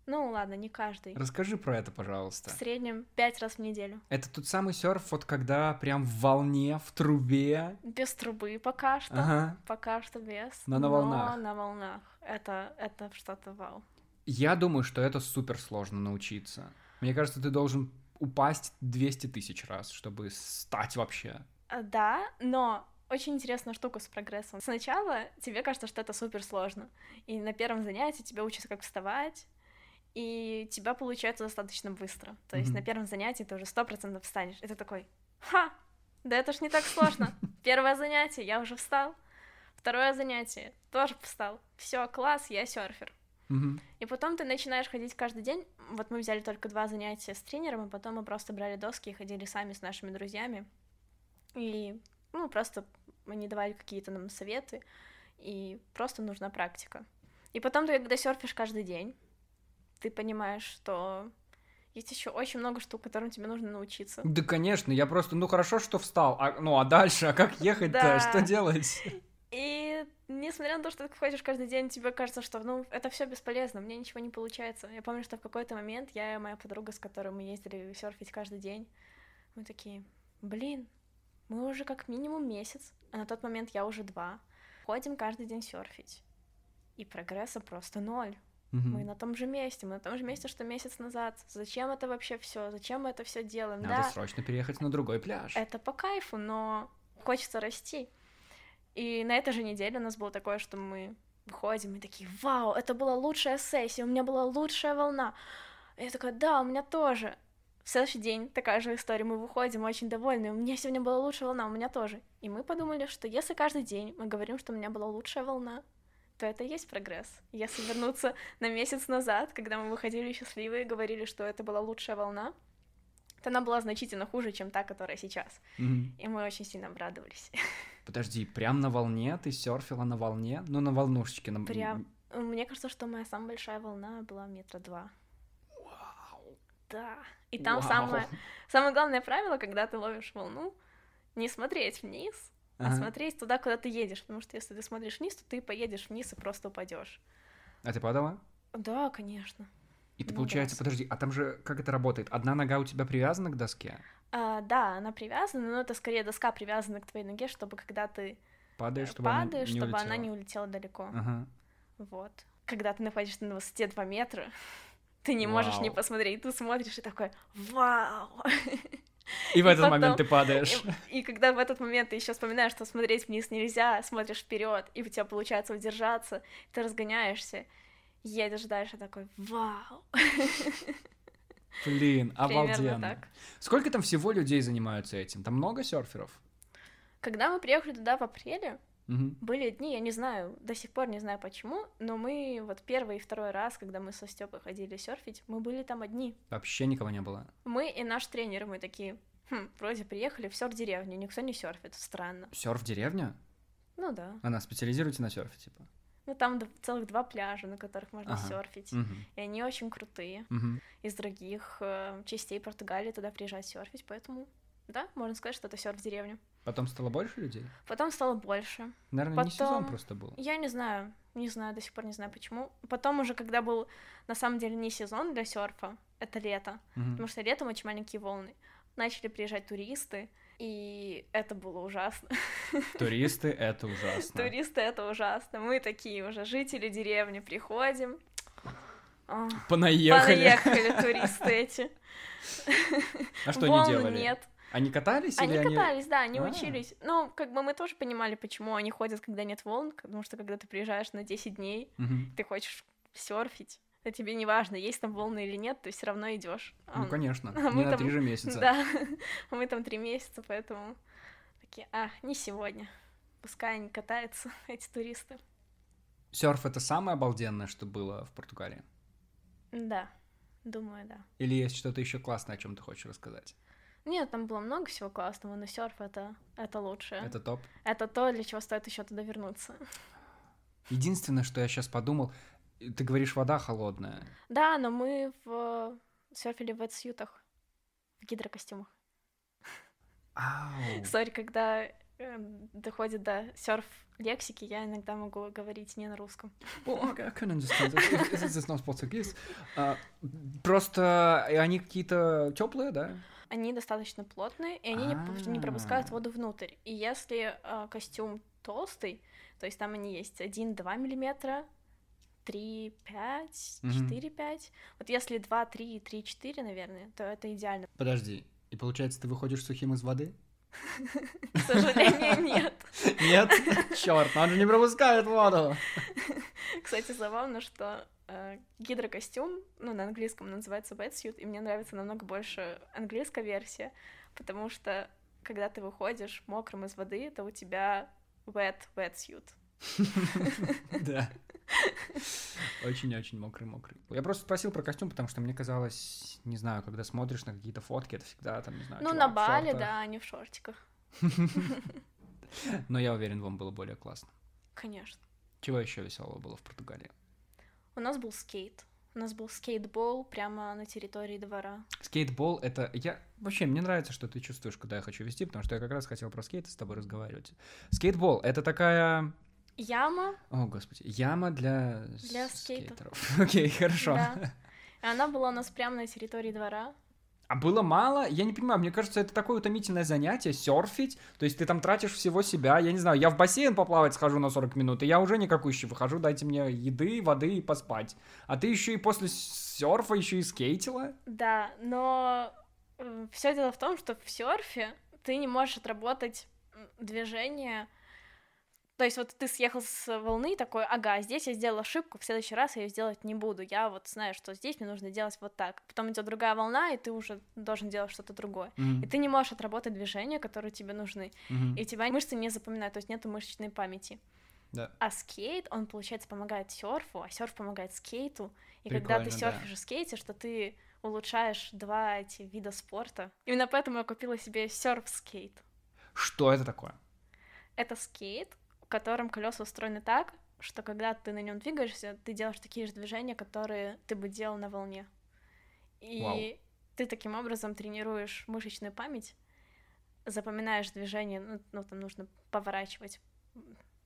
Ну ладно, не каждый. Расскажи про это, В пожалуйста. среднем пять раз в неделю. Это тот самый серф, вот когда прям в волне, в трубе. Без трубы пока что. Ага. Пока что без. Но на волнах. на волнах. Это, это что-то вау. Я думаю, что это супер сложно научиться. Мне кажется, ты должен упасть 200 тысяч раз, чтобы стать вообще. А, Да, но очень интересная штука с прогрессом. Сначала тебе кажется, что это супер сложно. И на первом занятии тебя учатся, как вставать, и тебя получается достаточно быстро. То есть Мгм. на первом занятии ты уже сто процентов встанешь. И ты такой, ха, да это ж не так сложно. Первое занятие, я уже встал. Второе занятие, тоже встал. Все, класс, я серфер. И потом ты начинаешь ходить каждый день. Вот мы взяли только два занятия с тренером, и потом мы просто брали доски и ходили сами с нашими друзьями. И, ну, просто они давали какие-то нам советы, и просто нужна практика. И потом ты, когда серфишь каждый день, ты понимаешь, что есть еще очень много штук, которым тебе нужно научиться. Да, конечно, я просто, ну хорошо, что встал. А, ну а дальше, а как ехать-то? Да. Что делать? Несмотря на то, что ты ходишь каждый день, тебе кажется, что ну это все бесполезно, мне ничего не получается. Я помню, что в какой-то момент я и моя подруга, с которой мы ездили серфить каждый день, мы такие, блин, мы уже как минимум месяц, а на тот момент я уже два, ходим каждый день серфить. И прогресса просто ноль. Мгм. Мы на том же месте, мы на том же месте, что месяц назад. Зачем это вообще все? Зачем мы это все делаем? Надо да, срочно переехать на другой пляж. это по кайфу, но хочется расти. И на этой же неделе у нас было такое, что мы выходим и такие, вау, это была лучшая сессия, у меня была лучшая волна. И я такая, да, у меня тоже. В следующий день такая же история, мы выходим очень довольны, у меня сегодня была лучшая волна, у меня тоже. И мы подумали, что если каждый день мы говорим, что у меня была лучшая волна, то это и есть прогресс. Если вернуться на месяц назад, когда мы выходили счастливые и говорили, что это была лучшая волна, то она была значительно хуже, чем та, которая сейчас. Мгм. И мы очень сильно обрадовались. Подожди, прям на волне? Ты серфила на волне? Ну, на волнушечке. На... Прям. Мне кажется, что моя самая большая волна была метра два. Вау. Да. И там Вау. самое, самое главное правило, когда ты ловишь волну, не смотреть вниз, а Ага. смотреть туда, куда ты едешь. Потому что если ты смотришь вниз, то ты поедешь вниз и просто упадешь. А ты падала? Да, конечно. И ты, Много получается, подожди, а там же как это работает? Одна нога у тебя привязана к доске? А, да, она привязана, но это скорее доска привязана к твоей ноге, чтобы когда ты Падаешь, э, чтобы падаешь, она не чтобы улетела? она не улетела далеко. Ага. Вот. Когда ты находишься на высоте 2 метра, ты не можешь не Вау. посмотреть, ты смотришь и такой «Вау!» И в этот потом- момент ты падаешь. И, и когда в этот момент ты еще вспоминаешь, что смотреть вниз нельзя, смотришь вперед, и у тебя получается удержаться, ты разгоняешься, едешь дальше такой «Вау!» Блин, обалденно. Сколько там всего людей занимаются этим? Там много серферов? Когда мы приехали туда в апреле, Мгм. были дни, я не знаю, до сих пор не знаю почему, но мы вот первый и второй раз, когда мы со Степой ходили серфить, мы были там одни. Вообще никого не было. Мы и наш тренер, мы такие, хм, вроде приехали в серф-деревню, никто не серфит, странно. Серф деревня? Ну да. Она специализируется на серфе, типа. Ну там целых два пляжа, на которых можно Ага. серфить. Мгм. И они очень крутые. Мгм. Из других э, частей Португалии туда приезжают серфить, поэтому да, можно сказать, что это серф-деревня. Потом стало больше людей? Потом стало больше. Наверное, не сезон Потом- просто был. Я не знаю, не знаю, до сих пор не знаю почему. Потом уже, когда был на самом деле не сезон для серфа, это лето, Мгм. потому что летом очень маленькие волны, начали приезжать туристы, и это было ужасно. Туристы — это ужасно. Туристы это ужасно. Мы такие уже жители деревни приходим. А, Понаехали. Понаехали туристы эти. А что они делали? нет. Они катались Они или они... катались, да, они А. учились. Ну, как бы мы тоже понимали, почему они ходят, когда нет волн, потому что когда ты приезжаешь на 10 дней, Мгм. ты хочешь серфить. То тебе не важно, есть там волны или нет, ты все равно идешь. Ну, конечно, а не на там- три же месяца. Да, а мы там три месяца, поэтому такие, а, не сегодня. Пускай они катаются, эти туристы. Серф это самое обалденное, что было в Португалии? Да, думаю, да. Или есть что-то еще классное, о чем ты хочешь рассказать? Нет, там было много всего классного, но серф это, это лучшее. Это топ. Это то, для чего стоит еще туда вернуться. Единственное, что я сейчас подумал, ты говоришь, вода холодная. Да, но мы в серфили в ветсьютах, в гидрокостюмах. Сори, когда э, доходит до серф лексики, я иногда могу говорить не на русском. Well, okay, I can understand. This is not Portuguese. А, Просто они какие-то теплые, да? Они достаточно плотные, и они не, не пропускают А. воду внутрь. И если э, костюм толстый, то есть там они есть 1-2 миллиметра, 3, 5, Мгм. 4, 5. Вот если 2, 3, 3, 4, наверное, то это идеально. Подожди. И получается, ты выходишь сухим из воды? К сожалению, нет. Нет? Черт, он же не пропускает воду. Кстати, забавно, что э, гидрокостюм, ну, на английском называется wetsuit, и мне нравится намного больше английская версия, потому что когда ты выходишь мокрым из воды, то у тебя wet wetsuit. Да. Очень-очень мокрый-мокрый. Я просто спросил про костюм, потому что мне казалось, не знаю, когда смотришь на какие-то фотки, это всегда там, не знаю, ну, на Бали, шортах. да, а не в шортиках. Но я уверен, вам было более классно. Конечно. Чего еще веселого было в Португалии? У нас был скейт. У нас был скейтбол прямо на территории двора. Скейтбол — это... Я... Вообще, мне нравится, что ты чувствуешь, когда я хочу вести, потому что я как раз хотел про скейты с тобой разговаривать. Скейтбол — это такая... Яма, О, господи, яма для, Для скейтов. скейтеров. Окей, хорошо. да. И она была у нас прямо на территории двора. А было мало? Я не понимаю, мне кажется, это такое утомительное занятие, серфить. То есть ты там тратишь всего себя. Я не знаю, я в бассейн поплавать схожу на 40 минут, и я уже никакущий выхожу, дайте мне еды, воды и поспать. А ты еще и после серфа еще и скейтила? Да, но все дело в том, что в серфе ты не можешь отработать движение. То есть вот ты съехал с волны такой, ага, здесь я сделал ошибку, в следующий раз я ее сделать не буду. Я вот знаю, что здесь мне нужно делать вот так. Потом идет другая волна, и ты уже должен делать что-то другое. Мгм, И ты не можешь отработать движения, которые тебе нужны. мгм. И тебя мышцы не запоминают, то есть нету мышечной памяти. Да. А скейт, он, получается, помогает серфу, а серф помогает скейту. И когда ты Прикольно, да. серфишь и скейтишь, что ты улучшаешь два эти вида спорта. Именно поэтому я купила себе серф-скейт. Что это такое? Это скейт, в котором колеса устроены так, что когда ты на нем двигаешься, ты делаешь такие же движения, которые ты бы делал на волне. И Вау. ты таким образом тренируешь мышечную память, запоминаешь движения, ну, ну, там нужно поворачивать,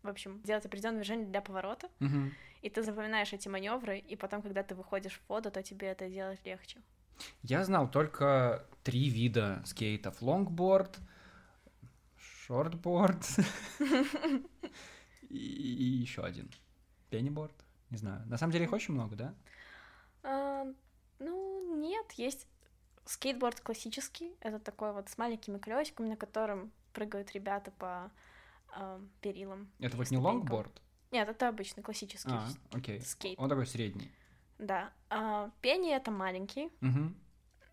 в общем, делать определенное движение для поворота, Мгм. и ты запоминаешь эти маневры, и потом, когда ты выходишь в воду, то тебе это делать легче. Я знал только три вида скейтов. Лонгборд, шортборд и, еще один. Пенниборд. Не знаю. На самом деле их очень много, да? А, ну, нет, есть скейтборд классический, это такой вот с маленькими колесиками, на котором прыгают ребята по а, перилам. Это вот не лонгборд? Нет, это обычный классический А, окей. скейт. Он такой средний. Да. А, penny это маленький,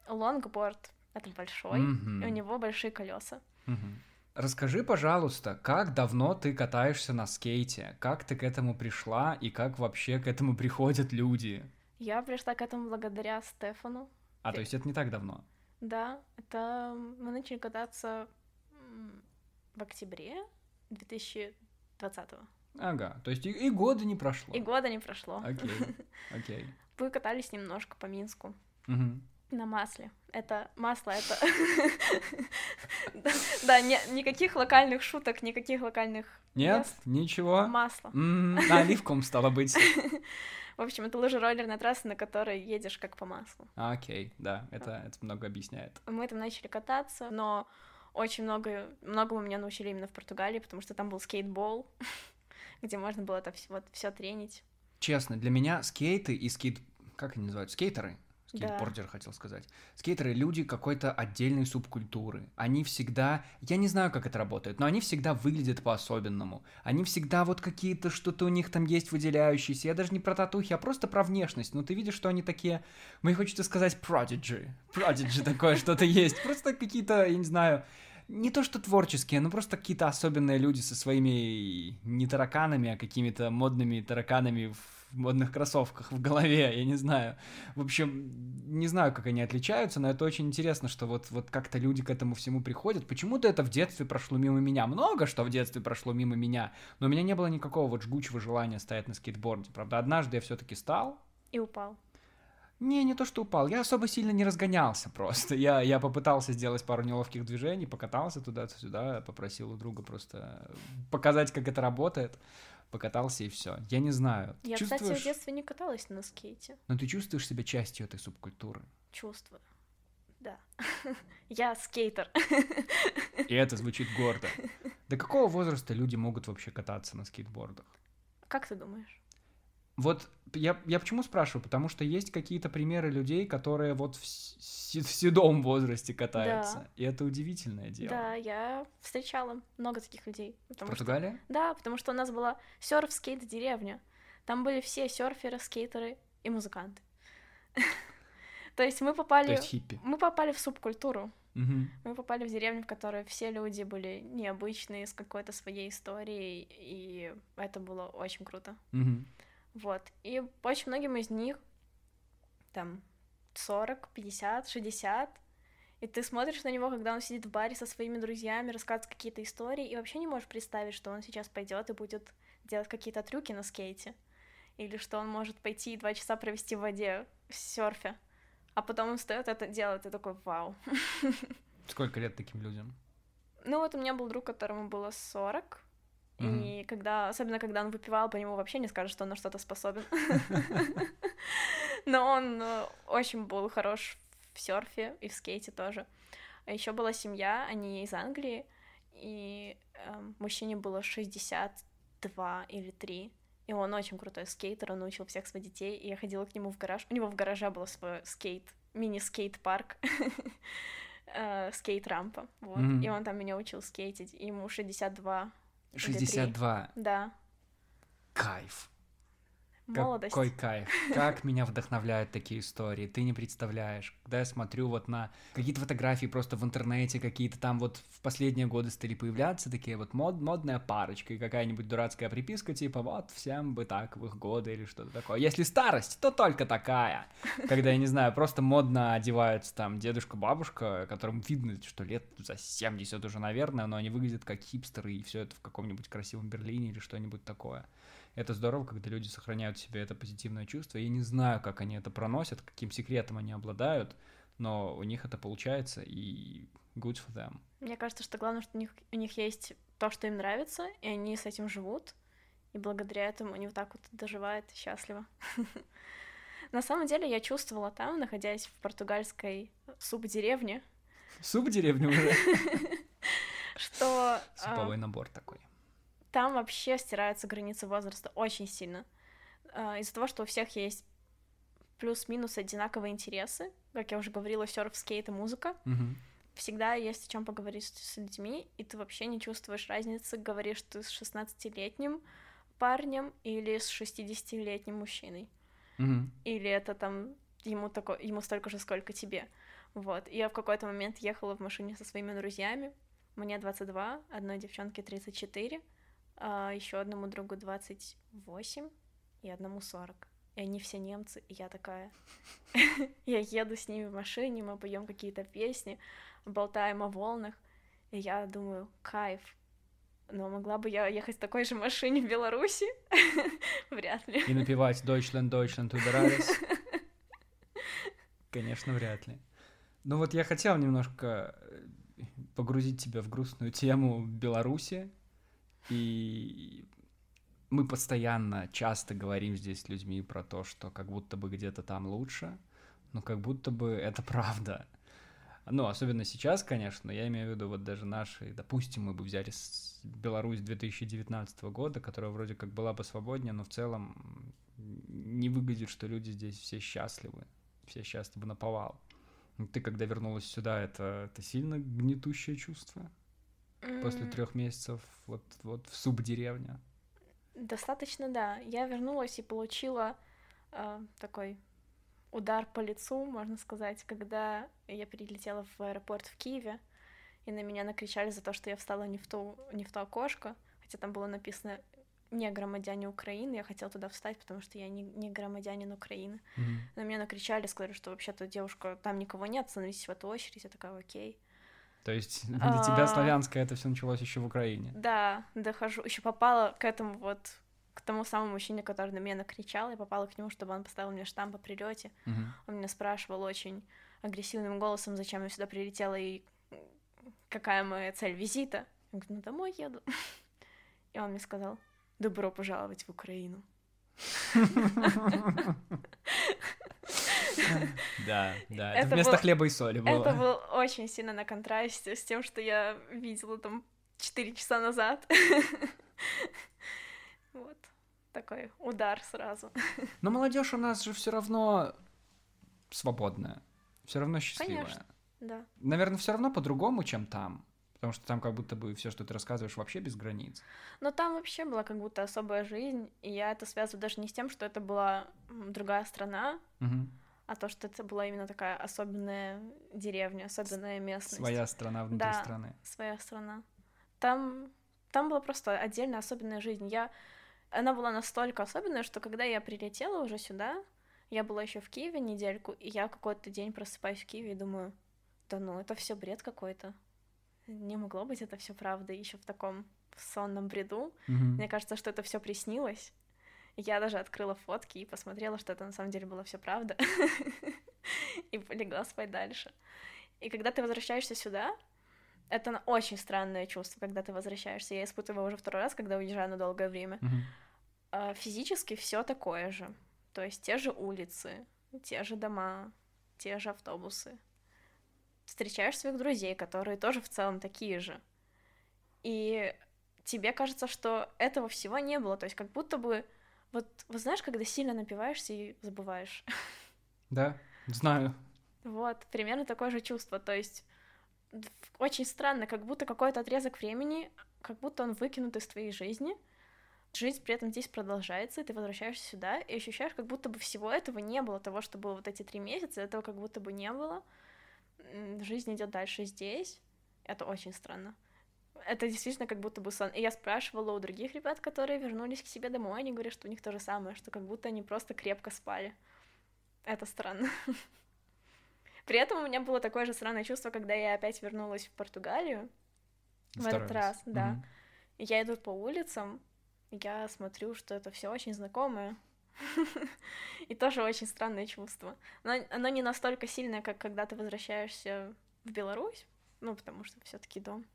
лонгборд это большой, и у него большие колеса. Мгм. Расскажи, пожалуйста, как давно ты катаешься на скейте? Как ты к этому пришла и как вообще к этому приходят люди? Я пришла к этому благодаря Стефану. А, то есть это не так давно? Да, это мы начали кататься в октябре 2020 Ага, то есть и, и года не прошло. И года не прошло. Окей, окей. Мы катались немножко по Минску Мгм. На масле. Это масло, это... Да, никаких локальных шуток, никаких локальных Нет, ничего. Масло. На оливковом стало быть. В общем, это лыжероллерная трасса, на которой едешь как по маслу. Окей, да, это, это много объясняет. Мы там начали кататься, но очень много, многому меня научили именно в Португалии, потому что там был skate bowl, где можно было это все, вот, все тренить. Честно, для меня скейты и скейт... Как они называют? Скейтеры? Скейтбордер да. хотел сказать. Скейтеры люди какой-то отдельной субкультуры. Они всегда, я не знаю, как это работает, но они всегда выглядят по-особенному. Они всегда вот какие-то, что-то у них там есть выделяющиеся. Я даже не про татухи, а просто про внешность. Но ты видишь, что они такие, мне хочется сказать prodigy. Prodigy такое что-то есть. Просто какие-то, я не знаю, не то что творческие, но просто какие-то особенные люди со своими не тараканами, а какими-то модными тараканами в в модных кроссовках в голове, я не знаю. В общем, не знаю, как они отличаются, но это очень интересно, что вот, вот как-то люди к этому всему приходят. Почему-то это в детстве прошло мимо меня. Много что в детстве прошло мимо меня, но у меня не было никакого вот жгучего желания стоять на скейтборде. Правда, однажды я все-таки стал. И упал. Не, не то, что упал. Я особо сильно не разгонялся просто. Я, я попытался сделать пару неловких движений, покатался туда-сюда, попросил у друга просто показать, как это работает покатался и все. Я не знаю. Я, чувствуешь... кстати, в детстве не каталась на скейте. Но ты чувствуешь себя частью этой субкультуры? Чувствую. Да. Я скейтер. И это звучит гордо. До какого возраста люди могут вообще кататься на скейтбордах? Как ты думаешь? Вот я, я почему спрашиваю? Потому что есть какие-то примеры людей, которые вот в, в седом возрасте катаются. Да. И это удивительное дело. Да, я встречала много таких людей. В Португалии? Что, да, потому что у нас была серф скейт деревня. Там были все серферы, скейтеры и музыканты. То есть мы попали... То есть хиппи. Мы попали в субкультуру. Мы попали в деревню, в которой все люди были необычные, с какой-то своей историей, и это было очень круто. Вот. И очень многим из них там 40, 50, 60, и ты смотришь на него, когда он сидит в баре со своими друзьями, рассказывает какие-то истории, и вообще не можешь представить, что он сейчас пойдет и будет делать какие-то трюки на скейте. Или что он может пойти и два часа провести в воде в серфе. А потом он встает это делает, и такой вау. Сколько лет таким людям? Ну вот у меня был друг, которому было 40, Mm-hmm. И когда, особенно когда он выпивал, по нему вообще не скажешь, что он на что-то способен. Но он э, очень был хорош в серфе и в скейте тоже. А еще была семья, они из Англии, и э, мужчине было 62 или 3. И он очень крутой скейтер, он научил всех своих детей, и я ходила к нему в гараж. У него в гараже был свой скейт, мини-скейт-парк, э, скейт-рампа, вот. И он там меня учил скейтить, ему 62 62. Да. Кайф. Молодость. Какой кайф. Как меня вдохновляют такие истории. Ты не представляешь. Когда я смотрю вот на какие-то фотографии просто в интернете, какие-то там вот в последние годы стали появляться такие вот мод, модная парочка и какая-нибудь дурацкая приписка типа вот всем бы так в их годы или что-то такое. Если старость, то только такая. Когда, я не знаю, просто модно одеваются там дедушка-бабушка, которым видно, что лет за 70 уже, наверное, но они выглядят как хипстеры и все это в каком-нибудь красивом Берлине или что-нибудь такое. Это здорово, когда люди сохраняют в себе это позитивное чувство. Я не знаю, как они это проносят, каким секретом они обладают, но у них это получается, и good for them. Мне кажется, что главное, что у них, у них есть то, что им нравится, и они с этим живут, и благодаря этому они вот так вот доживают счастливо. На самом деле я чувствовала там, находясь в португальской субдеревне. Субдеревне уже? Что... Суповой набор такой там вообще стираются границы возраста очень сильно. А, из-за того, что у всех есть плюс-минус одинаковые интересы, как я уже говорила, серф, скейт и музыка. Mm-hmm. Всегда есть о чем поговорить с людьми, и ты вообще не чувствуешь разницы, говоришь ты с 16-летним парнем или с 60-летним мужчиной. Mm-hmm. Или это там ему, такой, ему столько же, сколько тебе. Вот. И я в какой-то момент ехала в машине со своими друзьями. Мне 22, одной девчонке 34 а еще одному другу 28 и одному 40. И они все немцы, и я такая... я еду с ними в машине, мы поем какие-то песни, болтаем о волнах, и я думаю, кайф. Но могла бы я ехать в такой же машине в Беларуси? вряд ли. И напевать Deutschland, Deutschland, убирались? Конечно, вряд ли. Ну вот я хотел немножко э, погрузить тебя в грустную тему Беларуси, и мы постоянно, часто говорим здесь с людьми про то, что как будто бы где-то там лучше, но как будто бы это правда. Ну, особенно сейчас, конечно, я имею в виду вот даже наши, допустим, мы бы взяли Беларусь 2019 года, которая вроде как была бы свободнее, но в целом не выглядит, что люди здесь все счастливы. все сейчас с тобой наповал. Ты, когда вернулась сюда, это, это сильно гнетущее чувство? После трех месяцев вот, вот в субдеревне. Достаточно, да. Я вернулась и получила э, такой удар по лицу, можно сказать, когда я прилетела в аэропорт в Киеве, и на меня накричали за то, что я встала не в то, не в то окошко, хотя там было написано не громадяне Украины, я хотела туда встать, потому что я не, не громадянин Украины. Мгм. На меня накричали, сказали, что вообще-то девушка, там никого нет, становитесь в эту очередь. Я такая, окей. То есть для тебя А. славянское это все началось еще в Украине. Да, дохожу. Еще попала к этому вот, к тому самому мужчине, который на меня накричал. Я попала к нему, чтобы он поставил мне штамп о прилете. Мгм. Он меня спрашивал очень агрессивным голосом, зачем я сюда прилетела и какая моя цель визита. Я говорю, ну домой еду. И он мне сказал, добро пожаловать в Украину. Да, да. Это вместо хлеба и соли было. Это был очень сильно на контрасте с тем, что я видела там 4 часа назад. Вот. Такой удар сразу. Но молодежь у нас же все равно свободная, все равно счастливая. Конечно. Да. Наверное, все равно по-другому, чем там. Потому что там как будто бы все, что ты рассказываешь, вообще без границ. Но там вообще была как будто особая жизнь, и я это связываю даже не с тем, что это была другая страна, Мгм. А то, что это была именно такая особенная деревня, особенная местность. Своя страна внутри Да. страны. своя страна. Там, там была просто отдельная особенная жизнь. Я, она была настолько особенная, что когда я прилетела уже сюда, я была еще в Киеве недельку, и я какой-то день просыпаюсь в Киеве и думаю, да ну, это все бред какой-то. Не могло быть это все правда еще в таком сонном бреду. Мгм. Мне кажется, что это все приснилось. Я даже открыла фотки и посмотрела, что это на самом деле было все правда. И полегла спать дальше. И когда ты возвращаешься сюда, это очень странное чувство, когда ты возвращаешься. Я испытываю уже второй раз, когда уезжаю на долгое время. А, Физически все такое же. То есть те же улицы, те же дома, те же автобусы. Встречаешь своих друзей, которые тоже в целом такие же. И тебе кажется, что этого всего не было. То есть как будто бы... Вот, вот знаешь, когда сильно напиваешься и забываешь. Да, знаю. Вот, примерно такое же чувство. То есть очень странно, как будто какой-то отрезок времени, как будто он выкинут из твоей жизни. Жизнь при этом здесь продолжается, и ты возвращаешься сюда и ощущаешь, как будто бы всего этого не было, того, что было вот эти три месяца, этого как будто бы не было. Жизнь идет дальше здесь. Это очень странно. Это действительно как будто бы сон. И я спрашивала у других ребят, которые вернулись к себе домой, они говорят, что у них то же самое, что как будто они просто крепко спали. Это странно. При этом у меня было такое же странное чувство, когда я опять вернулась в Португалию. В Второй этот раз, да. И я иду по улицам, я смотрю, что это все очень знакомое. И тоже очень странное чувство. Но оно не настолько сильное, как когда ты возвращаешься в Беларусь, ну, потому что все таки дом.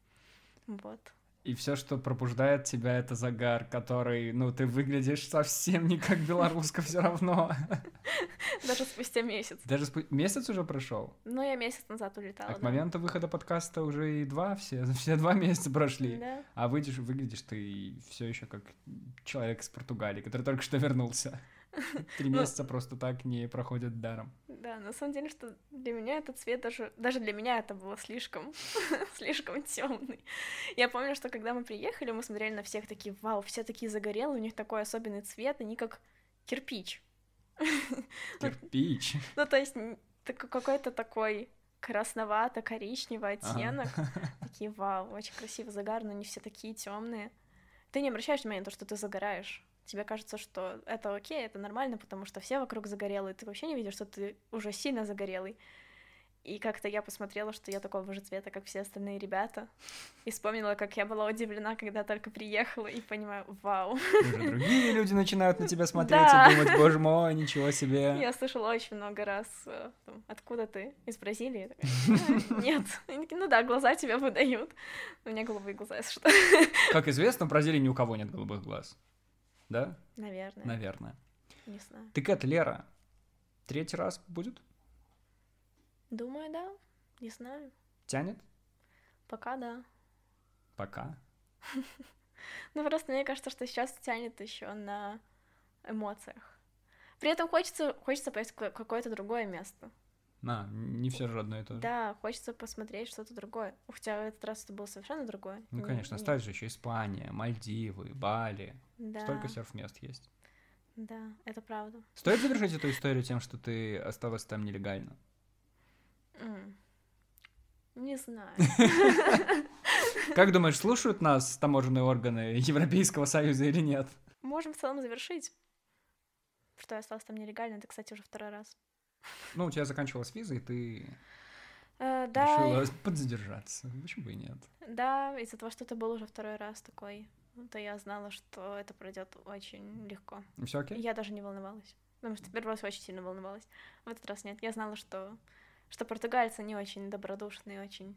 Вот. И все, что пробуждает тебя, это загар, который, ну, ты выглядишь совсем не как белоруска все равно. Даже спустя месяц. Даже спу- месяц уже прошел. Ну, я месяц назад улетала, А к моменту выхода подкаста уже и два, все, все два месяца прошли. Да. А выйдешь, выглядишь ты все еще как человек из Португалии, который только что вернулся. Три Ну- месяца просто так не проходят даром. Да, на самом деле, что для меня этот цвет даже, даже для меня это было слишком, слишком темный. Я помню, что когда мы приехали, мы смотрели на всех такие, вау, все такие загорелые, у них такой особенный цвет, они как кирпич. Кирпич. Ну, то есть какой-то такой красновато-коричневый оттенок. Такие, вау, очень красивый загар, но не все такие темные. Ты не обращаешь внимания на то, что ты загораешь. Тебе кажется, что это окей, это нормально, потому что все вокруг загорелые. Ты вообще не видишь, что ты уже сильно загорелый. И как-то я посмотрела, что я такого же цвета, как все остальные ребята. И вспомнила, как я была удивлена, когда только приехала, и понимаю, вау. Уже другие люди начинают на тебя смотреть Да. и думать, боже мой, ничего себе. Я слышала очень много раз, э, откуда ты? Из Бразилии? «А, Нет. Ну да, глаза тебя выдают. У меня голубые глаза, если что. Как известно, в Бразилии ни у кого нет голубых глаз. Да? Наверное, Наверное. не знаю. Так это, Лера, третий раз будет? Думаю, да. Не знаю. Тянет? Пока да. Пока. Ну, просто мне кажется, что сейчас тянет еще на эмоциях. При этом хочется, хочется поехать в какое-то другое место. На, не все же одно и то же. Да, хочется посмотреть что-то другое. Хотя в этот раз это было совершенно другое. Ну, конечно, остались же еще Испания, Мальдивы, Бали. Да. Столько серф-мест есть. Да, это правда. Стоит завершить эту историю тем, что ты осталась там нелегально? Не знаю. Как думаешь, слушают нас таможенные органы Европейского Союза или нет? Можем в целом завершить. Что я осталась там нелегально, это, кстати, уже второй раз. Ну, у тебя заканчивалась виза, и ты Э, да, решила подзадержаться. Почему бы и нет? да, из-за того, что это был уже второй раз такой, то я знала, что это пройдет очень легко. Все окей? Я даже не волновалась. Потому что первый раз очень сильно волновалась. В этот раз нет. Я знала, что, что португальцы не очень добродушные, очень,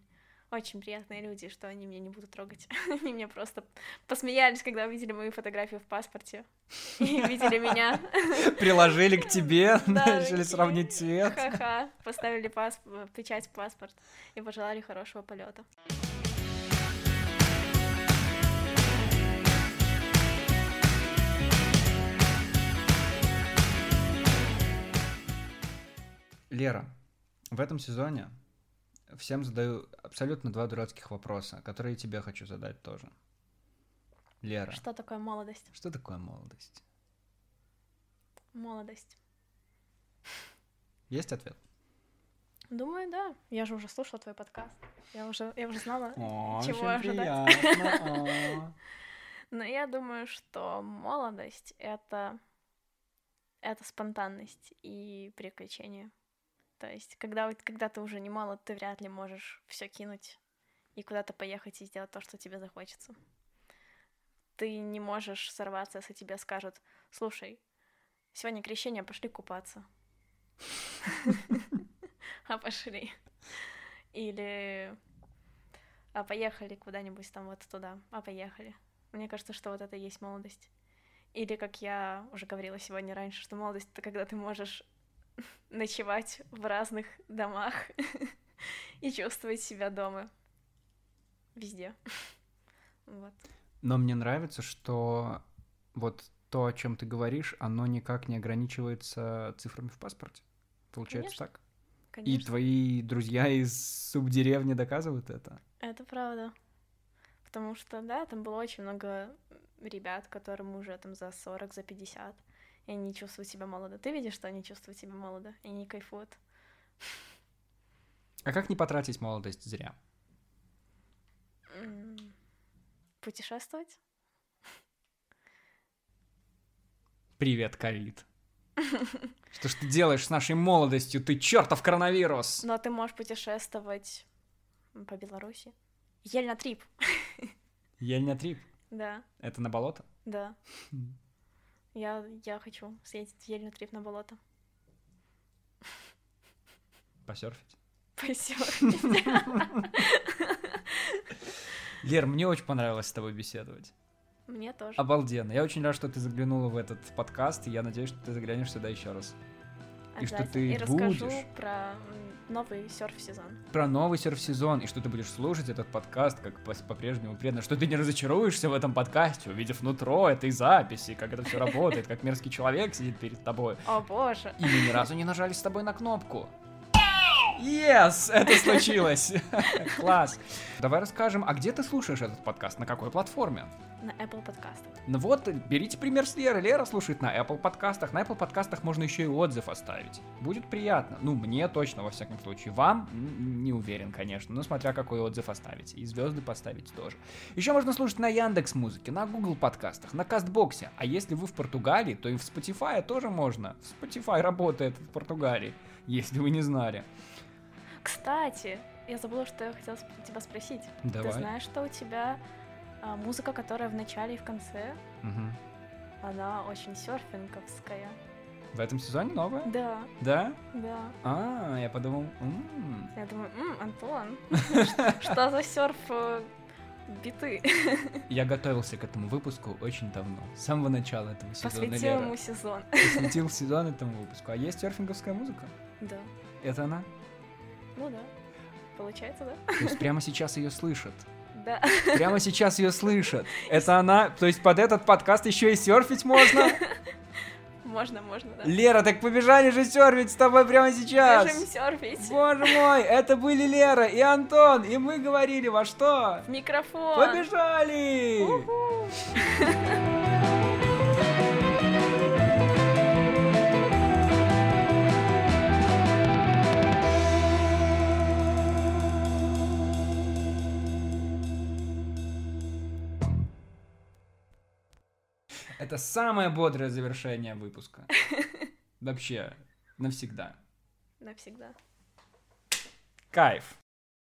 очень приятные люди, что они меня не будут трогать. Они мне просто посмеялись, когда увидели мою фотографию в паспорте. И видели меня. Приложили к тебе, решили такие, сравнить цвет. Ха-ха. Поставили печать в паспорт и пожелали хорошего полета. Лера, в этом сезоне всем задаю абсолютно два дурацких вопроса, которые и тебе хочу задать тоже. Лера, Что такое молодость? что такое молодость? Молодость. Есть ответ? Думаю, да. Я же уже слушала твой подкаст. Я уже, я уже знала, О, чего ожидать. Но я думаю, что молодость — это... это спонтанность и приключения. То есть, когда, когда ты уже не молод, ты вряд ли можешь все кинуть и куда-то поехать и сделать то, что тебе захочется. Ты не можешь сорваться, если тебе скажут, слушай, сегодня крещение, пошли купаться. А пошли. Или а поехали куда-нибудь там вот туда, а поехали. Мне кажется, что вот это и есть молодость. Или, как я уже говорила сегодня раньше, что молодость — это когда ты можешь ночевать в разных домах и чувствовать себя дома. Везде. Вот. Но мне нравится, что вот то, о чем ты говоришь, оно никак не ограничивается цифрами в паспорте. Получается Конечно. так? И Конечно. твои друзья из субдеревни доказывают это? Это правда. Потому что, да, там было очень много ребят, которым уже там за 40, за 50, и они чувствуют себя молодо. Ты видишь, что они чувствуют себя молодо, и они кайфуют. А как не потратить молодость зря? Путешествовать? Привет, ковид. Что ж ты делаешь с нашей молодостью? Ты чертов коронавирус! Но ты можешь путешествовать по Беларуси. Ель на трип. Ельня трип. Да, Это на болото? да. Я, я хочу съездить в Ель на трип на болото. Посерфить? Посёрфить. Лер, мне очень понравилось с тобой беседовать. Мне тоже. Обалденно. Я очень рад, что ты заглянула в этот подкаст, и я надеюсь, что ты заглянешь сюда еще раз. и что ты И расскажу будешь. про новый серф-сезон. Про новый серф-сезон, и что ты будешь слушать этот подкаст, как по-прежнему преданно, что ты не разочаруешься в этом подкасте, увидев нутро этой записи, как это все работает, как мерзкий человек сидит перед тобой. О боже. И мы ни разу не нажали с тобой на кнопку. Yes, это случилось. Класс. Давай расскажем, а где ты слушаешь этот подкаст, на какой платформе? На Apple подкастах. Ну вот, берите пример с Леры. Лера слушает на Apple подкастах. На Apple подкастах можно еще и отзыв оставить. Будет приятно. Ну, мне точно, во всяком случае. Вам не уверен, конечно. Но смотря какой отзыв оставите. И звезды поставить тоже. Еще можно слушать на Яндекс Музыке, на Google подкастах, на Кастбоксе. А если вы в Португалии, то и в Spotify тоже можно. Spotify работает в Португалии, если вы не знали. Кстати, я забыла, что я хотела тебя спросить. Давай. Ты знаешь, что у тебя а, музыка, которая в начале и в конце, Мгм. она очень серфинговская. В этом сезоне новое? Да, Да? да. А, я подумал, м, Я думаю, «М, Антон, что за серф э, биты? Я готовился к этому выпуску очень давно, с самого начала этого сезона. Посвятил Лера. ему сезон. Посвятил сезон этому выпуску. А есть серфинговская музыка? Да, Это она? Ну да. Получается, да? То есть прямо сейчас ее слышат. Да. Прямо сейчас ее слышат. Это она. То есть под этот подкаст еще и серфить можно? Можно, можно, да. Лера, так побежали же серфить с тобой прямо сейчас. Бежим серфить. Боже мой, это были Лера и Антон, и мы говорили во что? В микрофон. Побежали! Уху. Это самое бодрое завершение выпуска. Вообще, навсегда. Навсегда. Кайф.